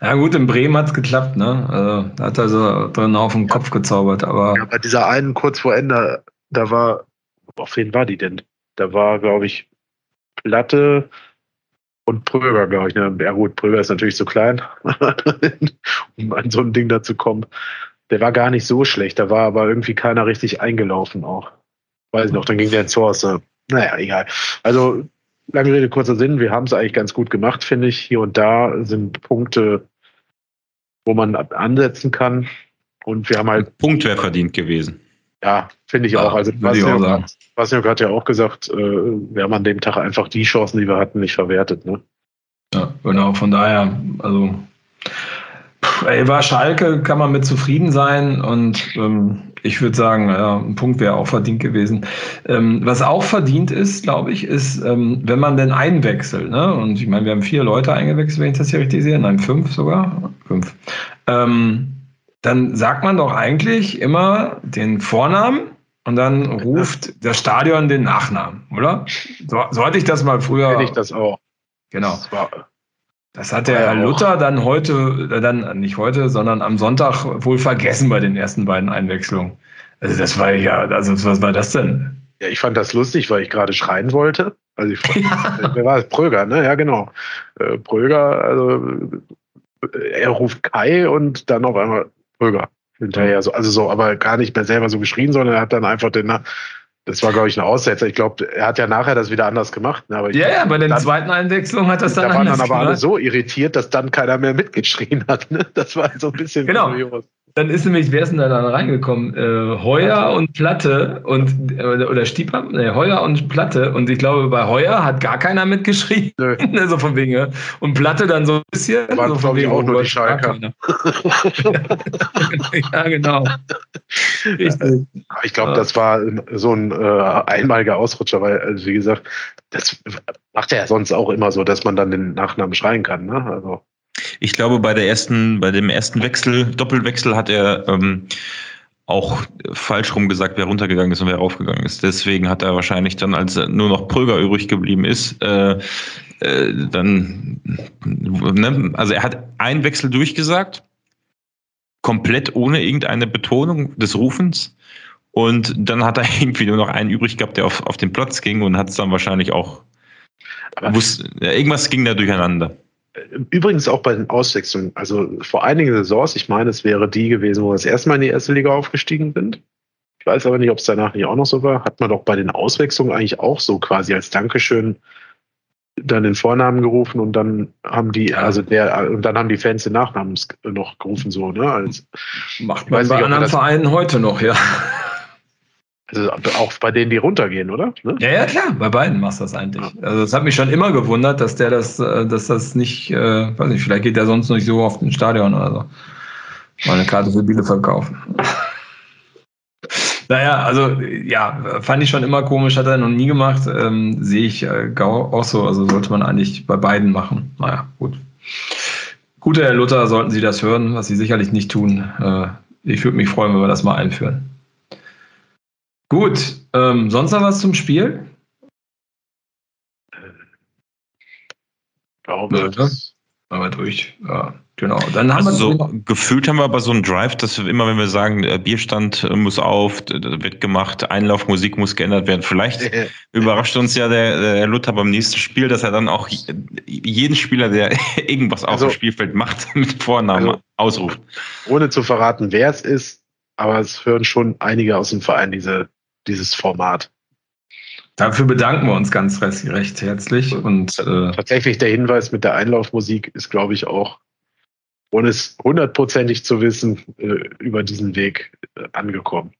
ja gut, in Bremen hat es geklappt, ne? Also, da hat er so drin auf den Kopf gezaubert, aber. Ja, bei dieser einen kurz vor Ende, da war, auf wen war die denn? Da war, glaube ich, Platte und Pröger, glaube ich. Ne? Ja gut, Pröger ist natürlich zu klein, <laughs> um an so ein Ding da zu kommen. Der war gar nicht so schlecht, da war aber irgendwie keiner richtig eingelaufen auch. Weiß ich noch, dann ging der ins Tor. So. Naja, egal. Also lange Rede, kurzer Sinn, wir haben es eigentlich ganz gut gemacht, finde ich. Hier und da sind Punkte, wo man ansetzen kann. Und wir haben halt. Punkt wäre verdient gewesen. Ja, finde ich ja, auch. Also, was Jörg hat ja auch gesagt, äh, wir haben an dem Tag einfach die Chancen, die wir hatten, nicht verwertet. Ne? Ja, genau. Von daher, also Ey, war Schalke, kann man mit zufrieden sein und ähm, ich würde sagen, ja, ein Punkt wäre auch verdient gewesen. Ähm, was auch verdient ist, glaube ich, ist, ähm, wenn man denn einwechselt, ne? und ich meine, wir haben vier Leute eingewechselt, wenn ich das hier richtig sehe, nein, fünf sogar, fünf, ähm, dann sagt man doch eigentlich immer den Vornamen und dann ruft das Stadion den Nachnamen, oder? So, so hatte ich das mal früher. Kenne ich das auch. Genau. Das war das hat der Herr Luther dann heute, äh, dann nicht heute, sondern am Sonntag wohl vergessen bei den ersten beiden Einwechslungen. Also das war ja, also was war das denn? Ja, ich fand das lustig, weil ich gerade schreien wollte. Also ich, <laughs> ja. wer war es? Pröger, ne? Ja, genau. Äh, Pröger, also äh, er ruft Kai und dann auf einmal Pröger hinterher. So, also so, aber gar nicht mehr selber so geschrien, sondern er hat dann einfach den, das war, glaube ich, ein Aussetzer. Ich glaube, er hat ja nachher das wieder anders gemacht. Ne? Aber ja, ja, bei der zweiten Einwechslung hat das dann da anders Da waren dann aber alle so irritiert, dass dann keiner mehr mitgeschrien hat. Ne? Das war so ein bisschen genau. kurios. Dann ist nämlich, wer ist denn da dann reingekommen? Äh, Heuer und Platte und äh, oder Stieper, nee, Heuer und Platte. Und ich glaube, bei Heuer hat gar keiner mitgeschrien. Nö. <laughs> so von wegen. Und Platte dann so ein bisschen. Waren, so von wegen, auch nur die Schalker. <laughs> ja, genau. Richtig. Ich glaube, das war so ein äh, einmaliger Ausrutscher, weil, also wie gesagt, das macht er ja sonst auch immer so, dass man dann den Nachnamen schreien kann. Ne? Also. Ich glaube, bei der ersten, bei dem ersten Wechsel, Doppelwechsel hat er ähm, auch falsch rum gesagt, wer runtergegangen ist und wer raufgegangen ist. Deswegen hat er wahrscheinlich dann, als nur noch Pröger übrig geblieben ist, äh, äh, dann, ne, also er hat einen Wechsel durchgesagt, komplett ohne irgendeine Betonung des Rufens. Und dann hat er <laughs> irgendwie nur noch einen übrig gehabt, der auf, auf den Platz ging und hat es dann wahrscheinlich auch. Wusste, ja, irgendwas ging da durcheinander. Übrigens auch bei den Auswechslungen, also vor einigen Saisons, ich meine, es wäre die gewesen, wo wir das erste Mal in die erste Liga aufgestiegen sind. Ich weiß aber nicht, ob es danach nicht auch noch so war. Hat man doch bei den Auswechslungen eigentlich auch so quasi als Dankeschön dann den Vornamen gerufen und dann haben die, also der, und dann haben die Fans den Nachnamen noch gerufen, so, ne? Als, Macht man bei nicht, anderen Vereinen heute noch, ja. Also auch bei denen, die runtergehen, oder? Ne? Ja, ja, klar, bei beiden machst du das eigentlich. Also es hat mich schon immer gewundert, dass der das, äh, dass das nicht, äh, weiß nicht, vielleicht geht der sonst nicht so oft ins Stadion oder so. Mal eine Karte für Bielefeld kaufen. <laughs> naja, also ja, fand ich schon immer komisch, hat er noch nie gemacht. Ähm, Sehe ich äh, auch so, also sollte man eigentlich bei beiden machen. Naja, gut. Gute Herr Luther, sollten Sie das hören, was Sie sicherlich nicht tun. Äh, ich würde mich freuen, wenn wir das mal einführen. Gut, ähm, sonst noch was zum Spiel? Ich glaube, ja, Machen wir durch. Ja, genau. Dann haben also wir so gefühlt haben wir aber so einen Drive, dass wir immer, wenn wir sagen, äh, Bierstand muss auf, wird gemacht, Einlaufmusik muss geändert werden. Vielleicht <laughs> überrascht uns ja der, der Luther beim nächsten Spiel, dass er dann auch jeden Spieler, der <laughs> irgendwas auf also, dem Spielfeld macht, <laughs> mit Vornamen also, ausruft. Ohne zu verraten, wer es ist, aber es hören schon einige aus dem Verein diese dieses Format. Dafür bedanken wir uns ganz recht herzlich. Und äh, tatsächlich der Hinweis mit der Einlaufmusik ist, glaube ich, auch ohne es hundertprozentig zu wissen, äh, über diesen Weg äh, angekommen.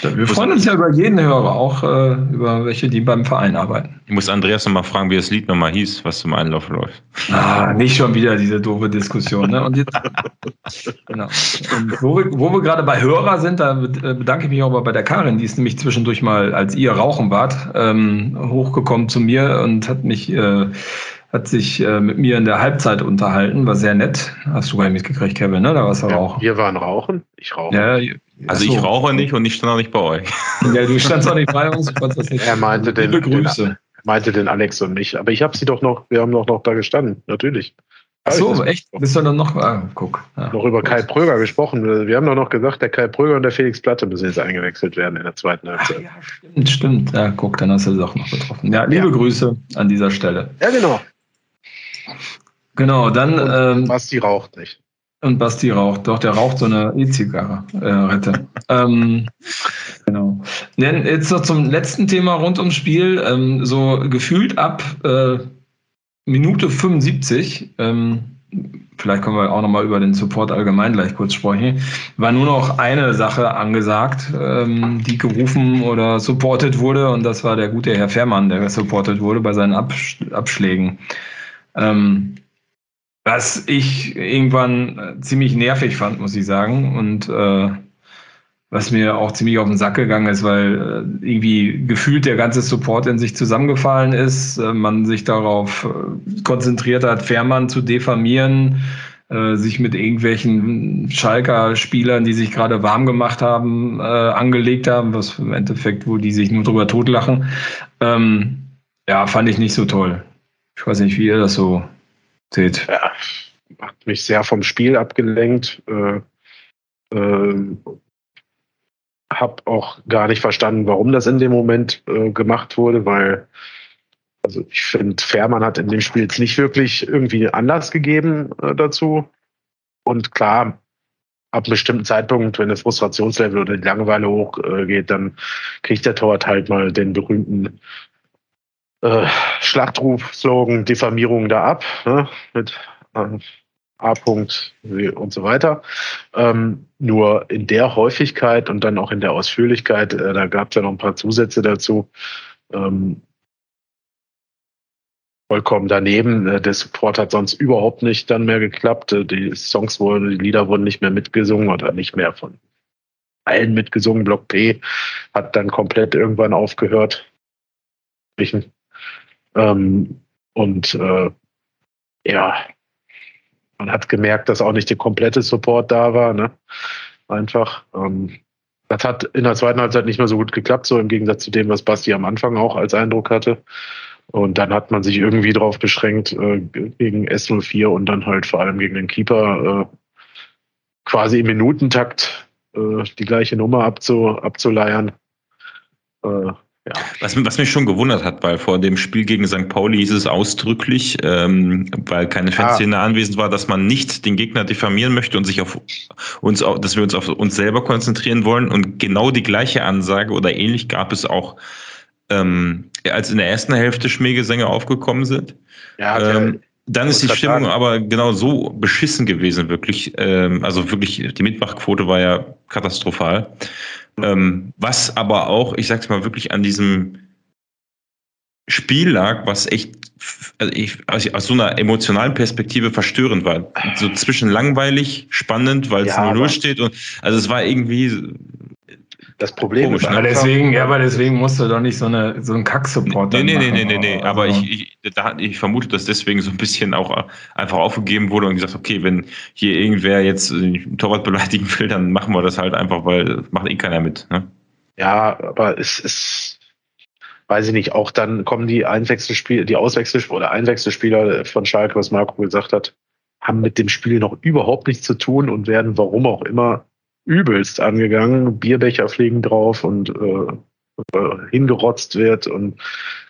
Wir freuen uns ja über jeden Hörer, auch äh, über welche, die beim Verein arbeiten. Ich muss Andreas nochmal fragen, wie das Lied nochmal hieß, was zum Einlauf läuft. Ah, nicht schon wieder diese doofe Diskussion. Ne? Und jetzt, <laughs> genau. Und wo, wir, wo wir gerade bei Hörer sind, da äh, bedanke ich mich auch mal bei der Karin, die ist nämlich zwischendurch mal, als ihr rauchen wart, ähm, hochgekommen zu mir und hat mich äh, hat sich äh, mit mir in der Halbzeit unterhalten, war sehr nett. Hast du gar nicht mitgekriegt, Kevin, ne? Da warst du ja, rauchen. Wir waren rauchen, ich rauche. Ja, also so. ich rauche nicht und ich stand auch nicht bei euch. Ja, du standst auch nicht bei uns, du konntest das nicht. Er meinte den, den, meinte den Alex und mich, aber ich habe sie doch noch, wir haben doch noch da gestanden, natürlich. Ach so, echt? Bist du dann noch, ah, guck. Ja, noch über gut. Kai Pröger gesprochen. Wir haben doch noch gesagt, der Kai Pröger und der Felix Platte müssen jetzt eingewechselt werden in der zweiten Halbzeit. Ach, ja, stimmt, stimmt. Ja, guck, dann hast du das auch noch betroffen. Ja, liebe ja. Grüße an dieser Stelle. Ja, genau. Genau, dann. Ähm, Basti raucht nicht. Und Basti raucht, doch, der raucht so eine E-Zigarre, äh, ähm, genau. Jetzt noch zum letzten Thema rund ums Spiel. Ähm, so gefühlt ab äh, Minute 75, ähm, vielleicht können wir auch nochmal über den Support allgemein gleich kurz sprechen, war nur noch eine Sache angesagt, ähm, die gerufen oder supported wurde, und das war der gute Herr Fährmann, der supported wurde bei seinen Absch Abschlägen. Ähm, was ich irgendwann äh, ziemlich nervig fand, muss ich sagen. Und äh, was mir auch ziemlich auf den Sack gegangen ist, weil äh, irgendwie gefühlt der ganze Support in sich zusammengefallen ist, äh, man sich darauf äh, konzentriert hat, Fährmann zu diffamieren, äh, sich mit irgendwelchen Schalker-Spielern, die sich gerade warm gemacht haben, angelegt haben, was im Endeffekt, wo die sich nur drüber totlachen. Ähm, ja, fand ich nicht so toll. Ich weiß nicht, wie ihr das so. Ja, hat mich sehr vom Spiel abgelenkt. Äh, äh, hab auch gar nicht verstanden, warum das in dem Moment äh, gemacht wurde, weil also ich finde, Fährmann hat in dem Spiel jetzt nicht wirklich irgendwie Anlass gegeben äh, dazu. Und klar, ab einem bestimmten Zeitpunkt, wenn das Frustrationslevel oder die Langeweile hochgeht, dann kriegt der Torwart halt mal den berühmten äh, Schlachtruf-Slogan Diffamierung da ab, ne, mit äh, A. -Punkt und so weiter. Ähm, nur in der Häufigkeit und dann auch in der Ausführlichkeit, äh, da gab es ja noch ein paar Zusätze dazu. Ähm, vollkommen daneben. Äh, der Support hat sonst überhaupt nicht dann mehr geklappt. Äh, die Songs wurden, die Lieder wurden nicht mehr mitgesungen oder nicht mehr von allen mitgesungen. Block P hat dann komplett irgendwann aufgehört. Ähm, und äh, ja, man hat gemerkt, dass auch nicht der komplette Support da war. Ne? Einfach. Ähm, das hat in der zweiten Halbzeit nicht mehr so gut geklappt, so im Gegensatz zu dem, was Basti am Anfang auch als Eindruck hatte. Und dann hat man sich irgendwie darauf beschränkt, äh, gegen S04 und dann halt vor allem gegen den Keeper äh, quasi im Minutentakt äh, die gleiche Nummer abzu, abzuleiern. Ja. Was, was, mich schon gewundert hat, weil vor dem Spiel gegen St. Pauli hieß es ausdrücklich, ähm, weil keine Fanszene ah. anwesend war, dass man nicht den Gegner diffamieren möchte und sich auf uns, dass wir uns auf uns selber konzentrieren wollen. Und genau die gleiche Ansage oder ähnlich gab es auch, ähm, als in der ersten Hälfte Schmähgesänge aufgekommen sind. Ja, ähm, dann ist die Stimmung aber genau so beschissen gewesen, wirklich. Ähm, also wirklich, die Mitmachquote war ja katastrophal. Ähm, was aber auch, ich sag's mal, wirklich an diesem Spiel lag, was echt also ich, also aus so einer emotionalen Perspektive verstörend war. So zwischen langweilig, spannend, weil es ja, 0 steht und also es war irgendwie das Problem Komisch, ist ne? deswegen, ja, aber deswegen musst du doch nicht so, eine, so einen Kack-Support Nee, nee, nee, nee, nee, nee. Also aber ich, ich, da, ich vermute, dass deswegen so ein bisschen auch einfach aufgegeben wurde und gesagt, okay, wenn hier irgendwer jetzt einen Torwart beleidigen will, dann machen wir das halt einfach, weil macht eh keiner mit. Ne? Ja, aber es ist, weiß ich nicht, auch dann kommen die Einwechselspieler, die Auswechselspieler oder Einwechselspieler von Schalke, was Marco gesagt hat, haben mit dem Spiel noch überhaupt nichts zu tun und werden, warum auch immer, übelst angegangen. Bierbecher fliegen drauf und äh, äh, hingerotzt wird und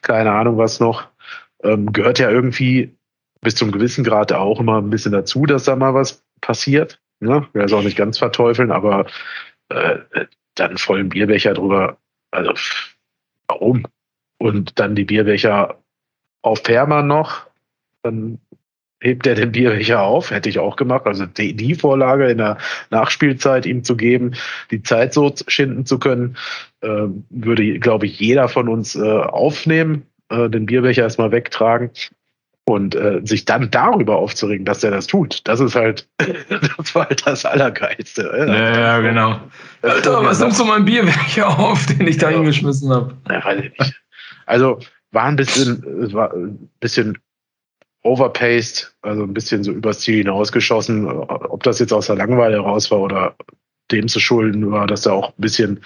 keine Ahnung was noch. Ähm, gehört ja irgendwie bis zum gewissen Grad auch immer ein bisschen dazu, dass da mal was passiert. Ne? Will es auch nicht ganz verteufeln, aber äh, dann vollen Bierbecher drüber. Also warum? Und dann die Bierbecher auf Perma noch. Dann hebt er den Bierbecher auf, hätte ich auch gemacht. Also die, die, Vorlage in der Nachspielzeit ihm zu geben, die Zeit so schinden zu können, äh, würde, glaube ich, jeder von uns äh, aufnehmen, äh, den Bierbecher erstmal wegtragen und äh, sich dann darüber aufzuregen, dass er das tut. Das ist halt, <laughs> das war halt das Allergeilste. Ja, ja, genau. Alter, was nimmst du mein Bierbecher auf, den ich da ja. hingeschmissen habe? Ja, weiß ich nicht. Also war ein bisschen, war ein bisschen overpaced, also ein bisschen so übers Ziel hinausgeschossen. Ob das jetzt aus der Langeweile heraus war oder dem zu schulden war, dass da auch ein bisschen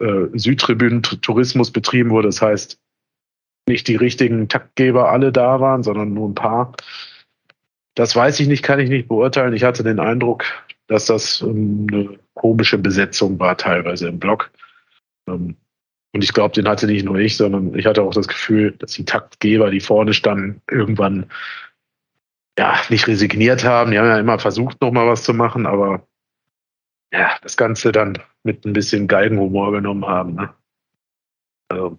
äh, Südtribünen-Tourismus betrieben wurde. Das heißt, nicht die richtigen Taktgeber alle da waren, sondern nur ein paar. Das weiß ich nicht, kann ich nicht beurteilen. Ich hatte den Eindruck, dass das ähm, eine komische Besetzung war, teilweise im Block. Ähm, und ich glaube, den hatte nicht nur ich, sondern ich hatte auch das Gefühl, dass die Taktgeber, die vorne standen, irgendwann ja nicht resigniert haben. Die haben ja immer versucht, noch mal was zu machen, aber ja, das Ganze dann mit ein bisschen Geigenhumor genommen haben. Ne? Also,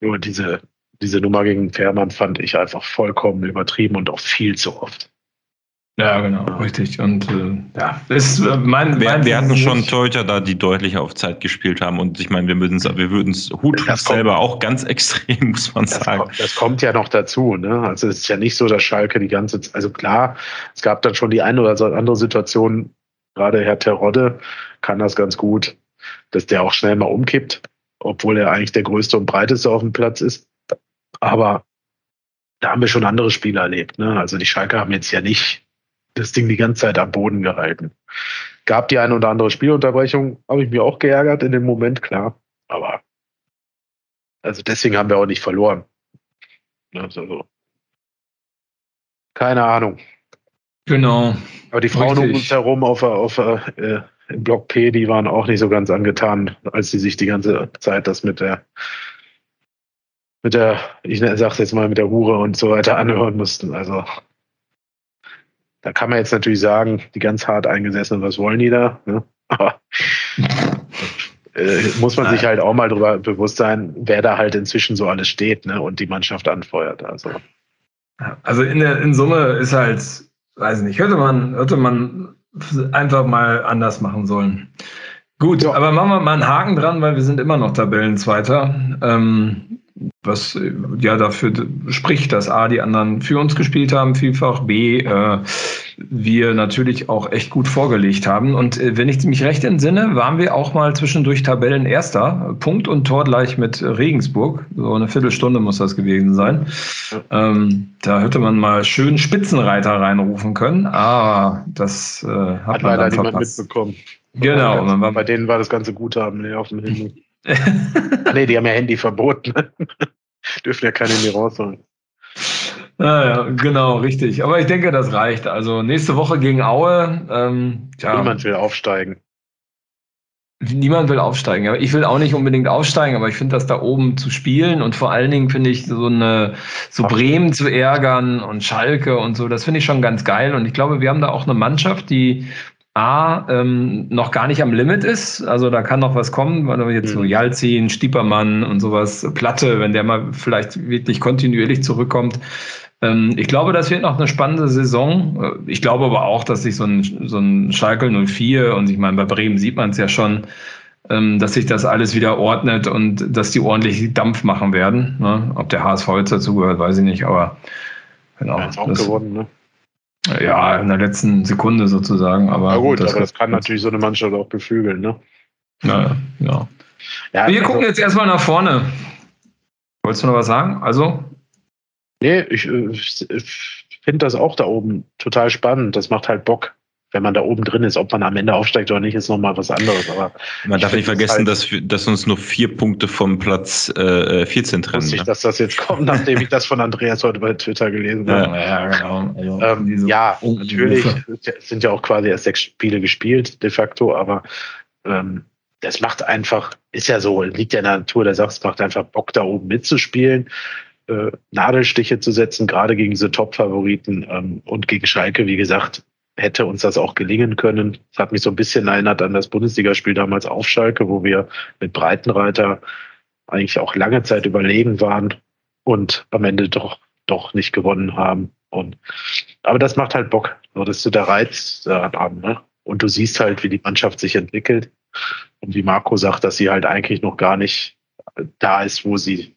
nur diese, diese Nummer gegen Fährmann fand ich einfach vollkommen übertrieben und auch viel zu oft. Ja, genau, richtig. Und äh, ja, ist äh, mein, wir, mein wir hatten schon Torhüter da, die deutlich auf Zeit gespielt haben. Und ich meine, wir würden es wir würden's Hut selber auch ganz <laughs> extrem, muss man das sagen. Kommt, das kommt ja noch dazu. Ne? Also es ist ja nicht so, dass Schalke die ganze Zeit, also klar, es gab dann schon die eine oder andere Situation, gerade Herr Terodde kann das ganz gut, dass der auch schnell mal umkippt, obwohl er eigentlich der größte und breiteste auf dem Platz ist. Aber da haben wir schon andere Spiele erlebt. Ne? Also die Schalke haben jetzt ja nicht das Ding die ganze Zeit am Boden gehalten. Gab die eine oder andere Spielunterbrechung, habe ich mir auch geärgert in dem Moment, klar. Aber also deswegen haben wir auch nicht verloren. Also, keine Ahnung. Genau. Aber die Frauen um uns herum auf, auf, äh, im Block P, die waren auch nicht so ganz angetan, als sie sich die ganze Zeit das mit der mit der, ich sag's jetzt mal, mit der Hure und so weiter anhören mussten. Also da kann man jetzt natürlich sagen, die ganz hart eingesessenen, was wollen die da? Ne? Aber äh, muss man sich halt auch mal darüber bewusst sein, wer da halt inzwischen so alles steht ne? und die Mannschaft anfeuert. Also, also in, der, in Summe ist halt, weiß ich nicht, hätte man, hätte man einfach mal anders machen sollen. Gut, ja. aber machen wir mal einen Haken dran, weil wir sind immer noch Tabellenzweiter. Ähm, was äh, ja dafür spricht, dass A, die anderen für uns gespielt haben, vielfach, B, äh, wir natürlich auch echt gut vorgelegt haben. Und äh, wenn ich mich recht entsinne, waren wir auch mal zwischendurch Tabellenerster, Punkt und Tor gleich mit Regensburg. So eine Viertelstunde muss das gewesen sein. Ähm, da hätte man mal schön Spitzenreiter reinrufen können, aber das äh, hat, hat man leider niemand mitbekommen. Genau. Bei denen war das ganze Guthaben auf dem Handy. <laughs> nee, die haben ja Handy verboten. <laughs> Dürfen ja keine Handy rausholen. Ja, genau, richtig. Aber ich denke, das reicht. Also nächste Woche gegen Aue. Ähm, ja. Niemand will aufsteigen. Niemand will aufsteigen. Aber ich will auch nicht unbedingt aufsteigen, aber ich finde das da oben zu spielen und vor allen Dingen finde ich so eine so Bremen zu ärgern und Schalke und so, das finde ich schon ganz geil. Und ich glaube, wir haben da auch eine Mannschaft, die A, ähm, noch gar nicht am Limit ist. Also da kann noch was kommen, weil wir jetzt mhm. so Jalzin, Stiepermann und sowas, Platte, wenn der mal vielleicht wirklich kontinuierlich zurückkommt. Ähm, ich glaube, das wird noch eine spannende Saison. Äh, ich glaube aber auch, dass sich so ein, so ein Schalke 04 und ich meine, bei Bremen sieht man es ja schon, ähm, dass sich das alles wieder ordnet und dass die ordentlich Dampf machen werden. Ne? Ob der HSV jetzt dazu gehört, weiß ich nicht, aber genau. Ja, auch das, gewonnen, ne? Ja, in der letzten Sekunde sozusagen. Aber Na gut, das aber das kann natürlich so eine Mannschaft auch beflügeln, ne? Ja, ja. ja Wir also, gucken jetzt erstmal nach vorne. Wolltest du noch was sagen? Also? Nee, ich, ich finde das auch da oben total spannend. Das macht halt Bock wenn man da oben drin ist, ob man am Ende aufsteigt oder nicht, ist nochmal was anderes. Aber man darf nicht vergessen, halt, dass, dass uns nur vier Punkte vom Platz äh, 14 trennen. Wusste ich, ne? dass das jetzt kommt, nachdem ich das von Andreas heute bei Twitter gelesen ja, habe. Ja, genau. Also, ähm, ja natürlich sind ja auch quasi erst sechs Spiele gespielt, de facto, aber ähm, das macht einfach, ist ja so, liegt ja in der Natur der Sache, es macht einfach Bock, da oben mitzuspielen. Äh, Nadelstiche zu setzen, gerade gegen diese Top-Favoriten ähm, und gegen Schalke, wie gesagt, hätte uns das auch gelingen können. Das hat mich so ein bisschen erinnert an das Bundesligaspiel damals auf Schalke, wo wir mit Breitenreiter eigentlich auch lange Zeit überlegen waren und am Ende doch, doch nicht gewonnen haben. Und, aber das macht halt Bock. So, das ist so der Reiz daran, ne? Und du siehst halt, wie die Mannschaft sich entwickelt. Und wie Marco sagt, dass sie halt eigentlich noch gar nicht da ist, wo sie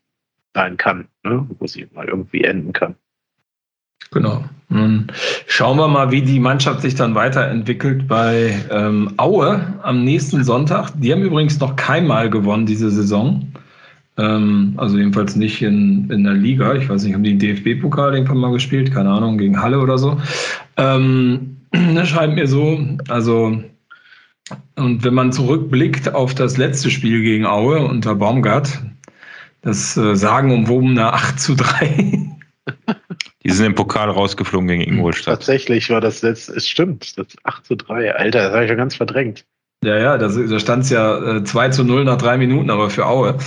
sein kann, ne? wo sie mal irgendwie enden kann. Genau. Nun schauen wir mal, wie die Mannschaft sich dann weiterentwickelt bei ähm, Aue am nächsten Sonntag. Die haben übrigens noch keinmal gewonnen diese Saison. Ähm, also jedenfalls nicht in, in der Liga. Ich weiß nicht, haben die DFB-Pokal irgendwann mal gespielt? Keine Ahnung, gegen Halle oder so. Ähm, <clears throat> das scheint mir so. Also, und wenn man zurückblickt auf das letzte Spiel gegen Aue unter Baumgart, das äh, sagenumwobene 8 zu 3. <laughs> Die sind im Pokal rausgeflogen gegen Ingolstadt. Tatsächlich war das letzte, es stimmt, das 8 zu 3. Alter, das habe ich schon ganz verdrängt. Ja, ja, da, da stand es ja äh, 2 zu 0 nach drei Minuten, aber für Aue. <laughs>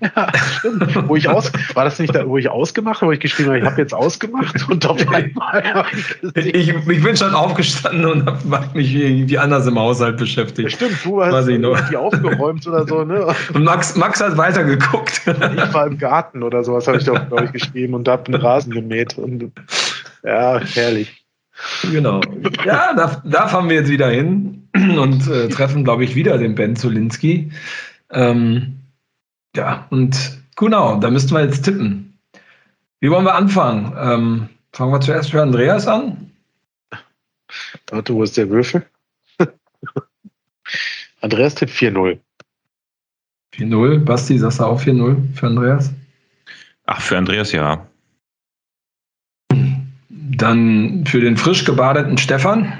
Ja, stimmt. Wo ich aus, war das nicht da, wo ich ausgemacht habe, wo ich geschrieben habe, ich habe jetzt ausgemacht und auf <laughs> einmal ich, ich, ich bin schon aufgestanden und habe mich irgendwie anders im Haushalt beschäftigt. Ja, stimmt, du hast die aufgeräumt oder so, ne? <laughs> Und Max, Max hat weitergeguckt. Ich war im Garten oder sowas, habe ich doch, glaube ich, geschrieben und habe einen Rasen gemäht. Und, ja, herrlich. Genau. Ja, da, da fahren wir jetzt wieder hin <clears throat> und äh, treffen, glaube ich, wieder den Ben Zulinski. Ähm, ja, und genau, da müssten wir jetzt tippen. Wie wollen wir anfangen? Ähm, fangen wir zuerst für Andreas an? Warte, wo ist der Würfel? <laughs> Andreas tippt 4-0. 4-0. Basti, sagst du auch 4-0 für Andreas? Ach, für Andreas ja. Dann für den frisch gebadeten Stefan.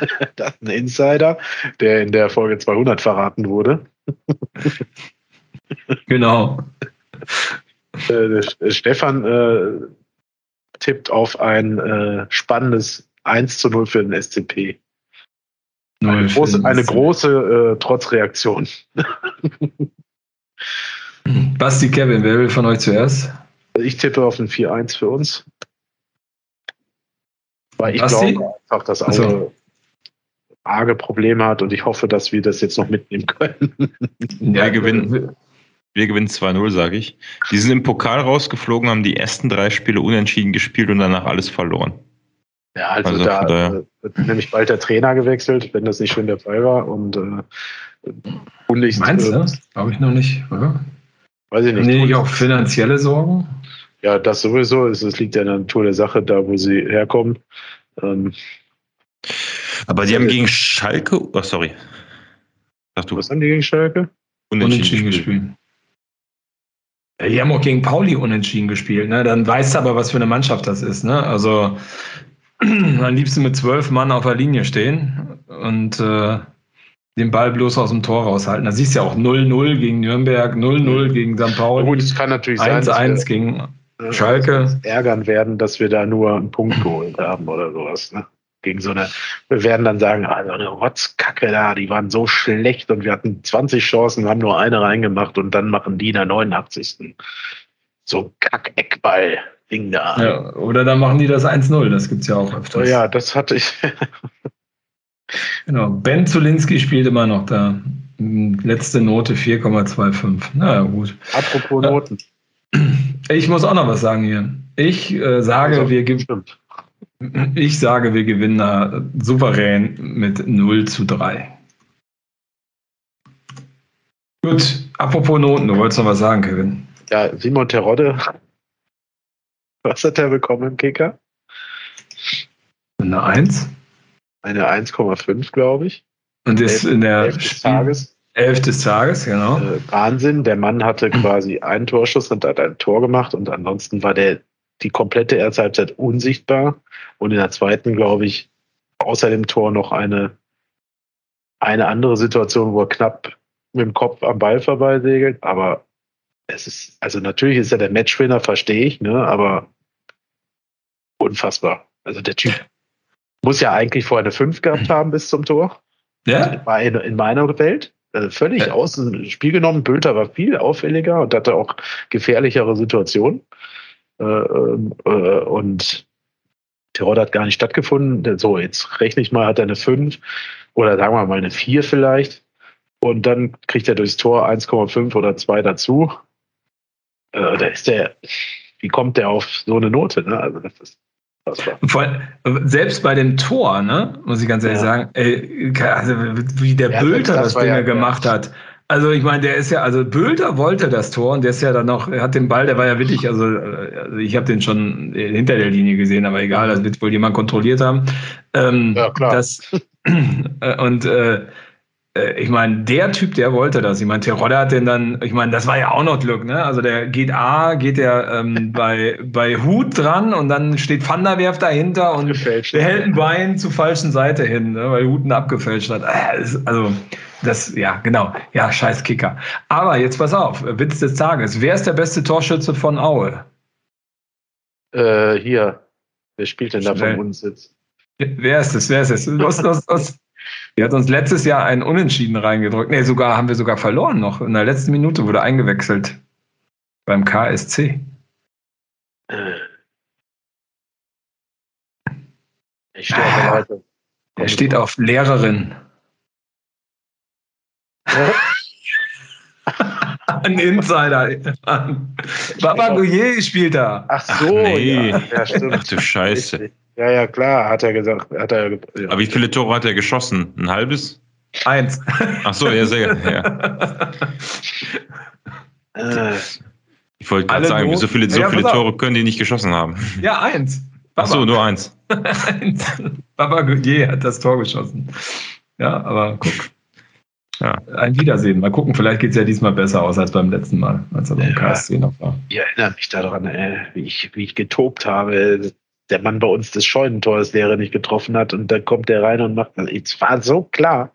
<laughs> Das ist ein Insider, der in der Folge 200 verraten wurde. <laughs> Genau. Äh, Stefan äh, tippt auf ein äh, spannendes 1 zu 0 für den SCP. Eine große, eine große äh, Trotzreaktion. <laughs> Basti, Kevin, wer will von euch zuerst? Ich tippe auf ein 4-1 für uns. Weil ich Basti? glaube einfach, dass Auge also. Arge Probleme hat und ich hoffe, dass wir das jetzt noch mitnehmen können. <laughs> Ja, gewinnen. Wir gewinnen 2-0, sage ich. Die sind im Pokal rausgeflogen, haben die ersten drei Spiele unentschieden gespielt und danach alles verloren. Ja, also, also da wird nämlich bald der Trainer gewechselt, wenn das nicht schon der Fall war. Und äh, Meinst du? Glaube ich noch nicht, oder? Weiß ich nicht. Nee, auch finanzielle Sorgen? Ja, das sowieso. Es, es liegt ja in der Natur der Sache, da wo sie herkommen. Ähm, Aber die haben gegen Schalke, oh, sorry. Sag du. Was haben die gegen Schalke? Unentschieden, unentschieden gespielt. Ja, die haben auch gegen Pauli unentschieden gespielt. Ne? Dann weißt du aber, was für eine Mannschaft das ist. Ne? Also <clears throat> am liebsten mit zwölf Mann auf der Linie stehen und äh, den Ball bloß aus dem Tor raushalten. Da siehst du ja auch 0-0 gegen Nürnberg, 0-0 gegen St. Pauli. Gut, es kann natürlich 1 sein. 1-1 gegen Schalke. ärgern werden, dass wir da nur einen Punkt geholt haben oder sowas. Ne? Gegen so eine, wir werden dann sagen, also eine Rotzkacke da, die waren so schlecht und wir hatten 20 Chancen, haben nur eine reingemacht und dann machen die in der 89. So Kack-Eckball. Ding da. Ja, oder dann machen die das 1-0, das gibt es ja auch öfters. Ja, das hatte ich. <laughs> genau, Ben Zulinski spielt immer noch da. Letzte Note 4,25. Na ja, gut. Apropos Noten. Ich muss auch noch was sagen hier. Ich äh, sage, also, wir gewinnen. Ich sage, wir gewinnen da souverän mit 0 zu 3. Gut, apropos Noten, du wolltest noch was sagen, Kevin. Ja, Simon Terodde, was hat er bekommen im Kicker? Eine 1. Eine 1,5, glaube ich. Und ist in der 11 des Tages. Elf des Tages, genau. Äh, Wahnsinn. Der Mann hatte quasi einen Torschuss und hat ein Tor gemacht und ansonsten war der die komplette erste Halbzeit unsichtbar und in der zweiten, glaube ich, außer dem Tor noch eine, eine andere Situation, wo er knapp mit dem Kopf am Ball vorbeisegelt. Aber es ist, also natürlich ist er der Matchwinner, verstehe ich, ne, aber unfassbar. Also der Typ muss ja eigentlich vorher eine 5 gehabt haben bis zum Tor. Ja. War in, in meiner Welt. Also völlig ja. aus dem Spiel genommen. Bülter war viel auffälliger und hatte auch gefährlichere Situationen. Äh, äh, und Tirol hat gar nicht stattgefunden. So, jetzt rechne ich mal, hat er eine 5 oder sagen wir mal eine 4 vielleicht. Und dann kriegt er durchs Tor 1,5 oder 2 dazu. Äh, da ist der, wie kommt der auf so eine Note? Ne? Also das ist Voll, selbst bei dem Tor, ne, muss ich ganz ehrlich ja. sagen, ey, also wie der ja, Bülter das, das Ding ja, gemacht hat. Also ich meine, der ist ja, also Bülter wollte das Tor und der ist ja dann noch, er hat den Ball, der war ja wirklich, also, also ich habe den schon hinter der Linie gesehen, aber egal, das wird wohl jemand kontrolliert haben. Ähm, ja, klar. Das, und äh, äh, ich meine, der Typ, der wollte das. Ich meine, Terodde hat den dann, ich meine, das war ja auch noch Glück, ne? Also der geht A, geht der ähm, <laughs> bei, bei Hut dran und dann steht Van der Werf dahinter und der hält ein Bein zur falschen Seite hin, ne? weil Hut ihn abgefälscht hat. Äh, also, das, ja, genau. Ja, scheiß Kicker. Aber jetzt pass auf, Witz des Tages. Wer ist der beste Torschütze von Aue? Äh, hier. Wer spielt denn da von uns jetzt? Wer ist es? Wer ist es? Los, los, los. Die hat uns letztes Jahr einen Unentschieden reingedrückt. Nee, sogar haben wir sogar verloren noch. In der letzten Minute wurde eingewechselt. Beim KSC. Ich stehe ah, auf Er steht auf Lehrerin. <laughs> Ein Insider. Baba Gouillet spielt da. Ach so, nee. ja. ja stimmt. Ach du Scheiße. Ja, ja, klar, hat er gesagt. Hat er, ja. Aber wie viele Tore hat er geschossen? Ein halbes? Eins. Ach so, ja, sehr ja. <laughs> Äh. ich wollte gerade sagen, Not so viele, so ja, viele Tore können die nicht geschossen haben. Ja, eins. Baba. Ach so, nur eins. <laughs> eins. Baba Goudier hat das Tor geschossen. Ja, aber guck. Ja. Ein Wiedersehen. Mal gucken, vielleicht geht es ja diesmal besser aus als beim letzten Mal, als er beim ja, KSC noch war. Ich erinnere mich daran, äh, wie, ich, wie ich getobt habe der Mann bei uns das Scheunentor, das Lehrer nicht getroffen hat und dann kommt der rein und macht. Es war so klar.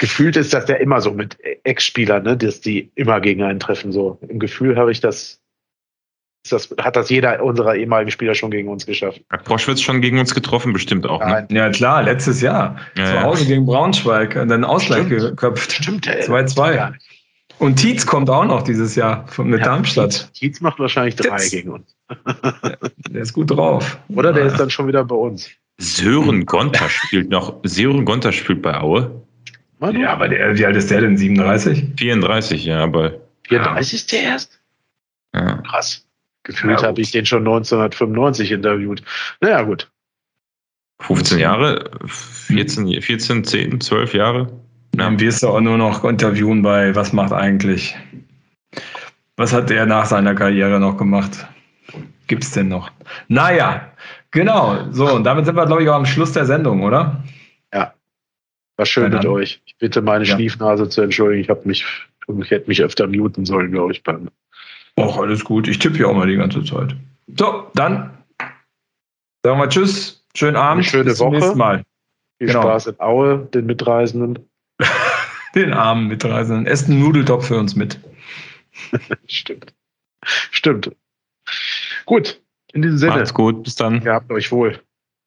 Gefühlt ist das ja immer so mit Ex-Spielern, ne, dass die immer gegen einen treffen. So im Gefühl habe ich das, das, hat das jeder unserer ehemaligen Spieler schon gegen uns geschafft. Hat Proschwitz schon gegen uns getroffen, bestimmt auch. Ne? Ja, klar, letztes Jahr. Ja, Zu Hause ja. gegen Braunschweig und dann Ausgleich Stimmt. geköpft. Stimmt, 2-2. Und Tietz kommt auch noch dieses Jahr von, mit ja, Darmstadt. Tietz macht wahrscheinlich drei Tietz. gegen uns. <laughs> der ist gut drauf. Oder der ist dann schon wieder bei uns. Sören Gonter spielt noch. Sören Gonter spielt bei Aue. Ja, aber der, wie alt ist der denn? 37? 34, ja, aber. 34 ist der erst? Ja. Krass. Gefühlt ja, habe ich den schon 1995 interviewt. Naja, gut. 15 Jahre, 14, 14 10, 12 Jahre. Ja. Dann wirst du auch nur noch interviewen bei Was macht eigentlich? Was hat er nach seiner Karriere noch gemacht? Gibt es denn noch? Naja, genau. So, und damit sind wir, glaube ich, auch am Schluss der Sendung, oder? Ja. War schön mit euch. Ich bitte meine ja. Schliefnase zu entschuldigen. Ich habe mich, ich hätte mich öfter muten sollen, glaube ich. Beim Och, alles gut. Ich tippe hier auch mal die ganze Zeit. So, dann sagen wir Tschüss. Schönen Abend. Eine schöne Bis Woche. Zum nächsten Mal. Viel genau. Spaß in Aue, den Mitreisenden. <laughs> den armen Mitreisenden. Esst einen Nudeltopf für uns mit. <laughs> Stimmt. Stimmt. Gut, in diesem Sinne. Macht's gut, bis dann. Ihr habt euch wohl.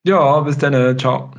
Ja, bis dann. Ciao.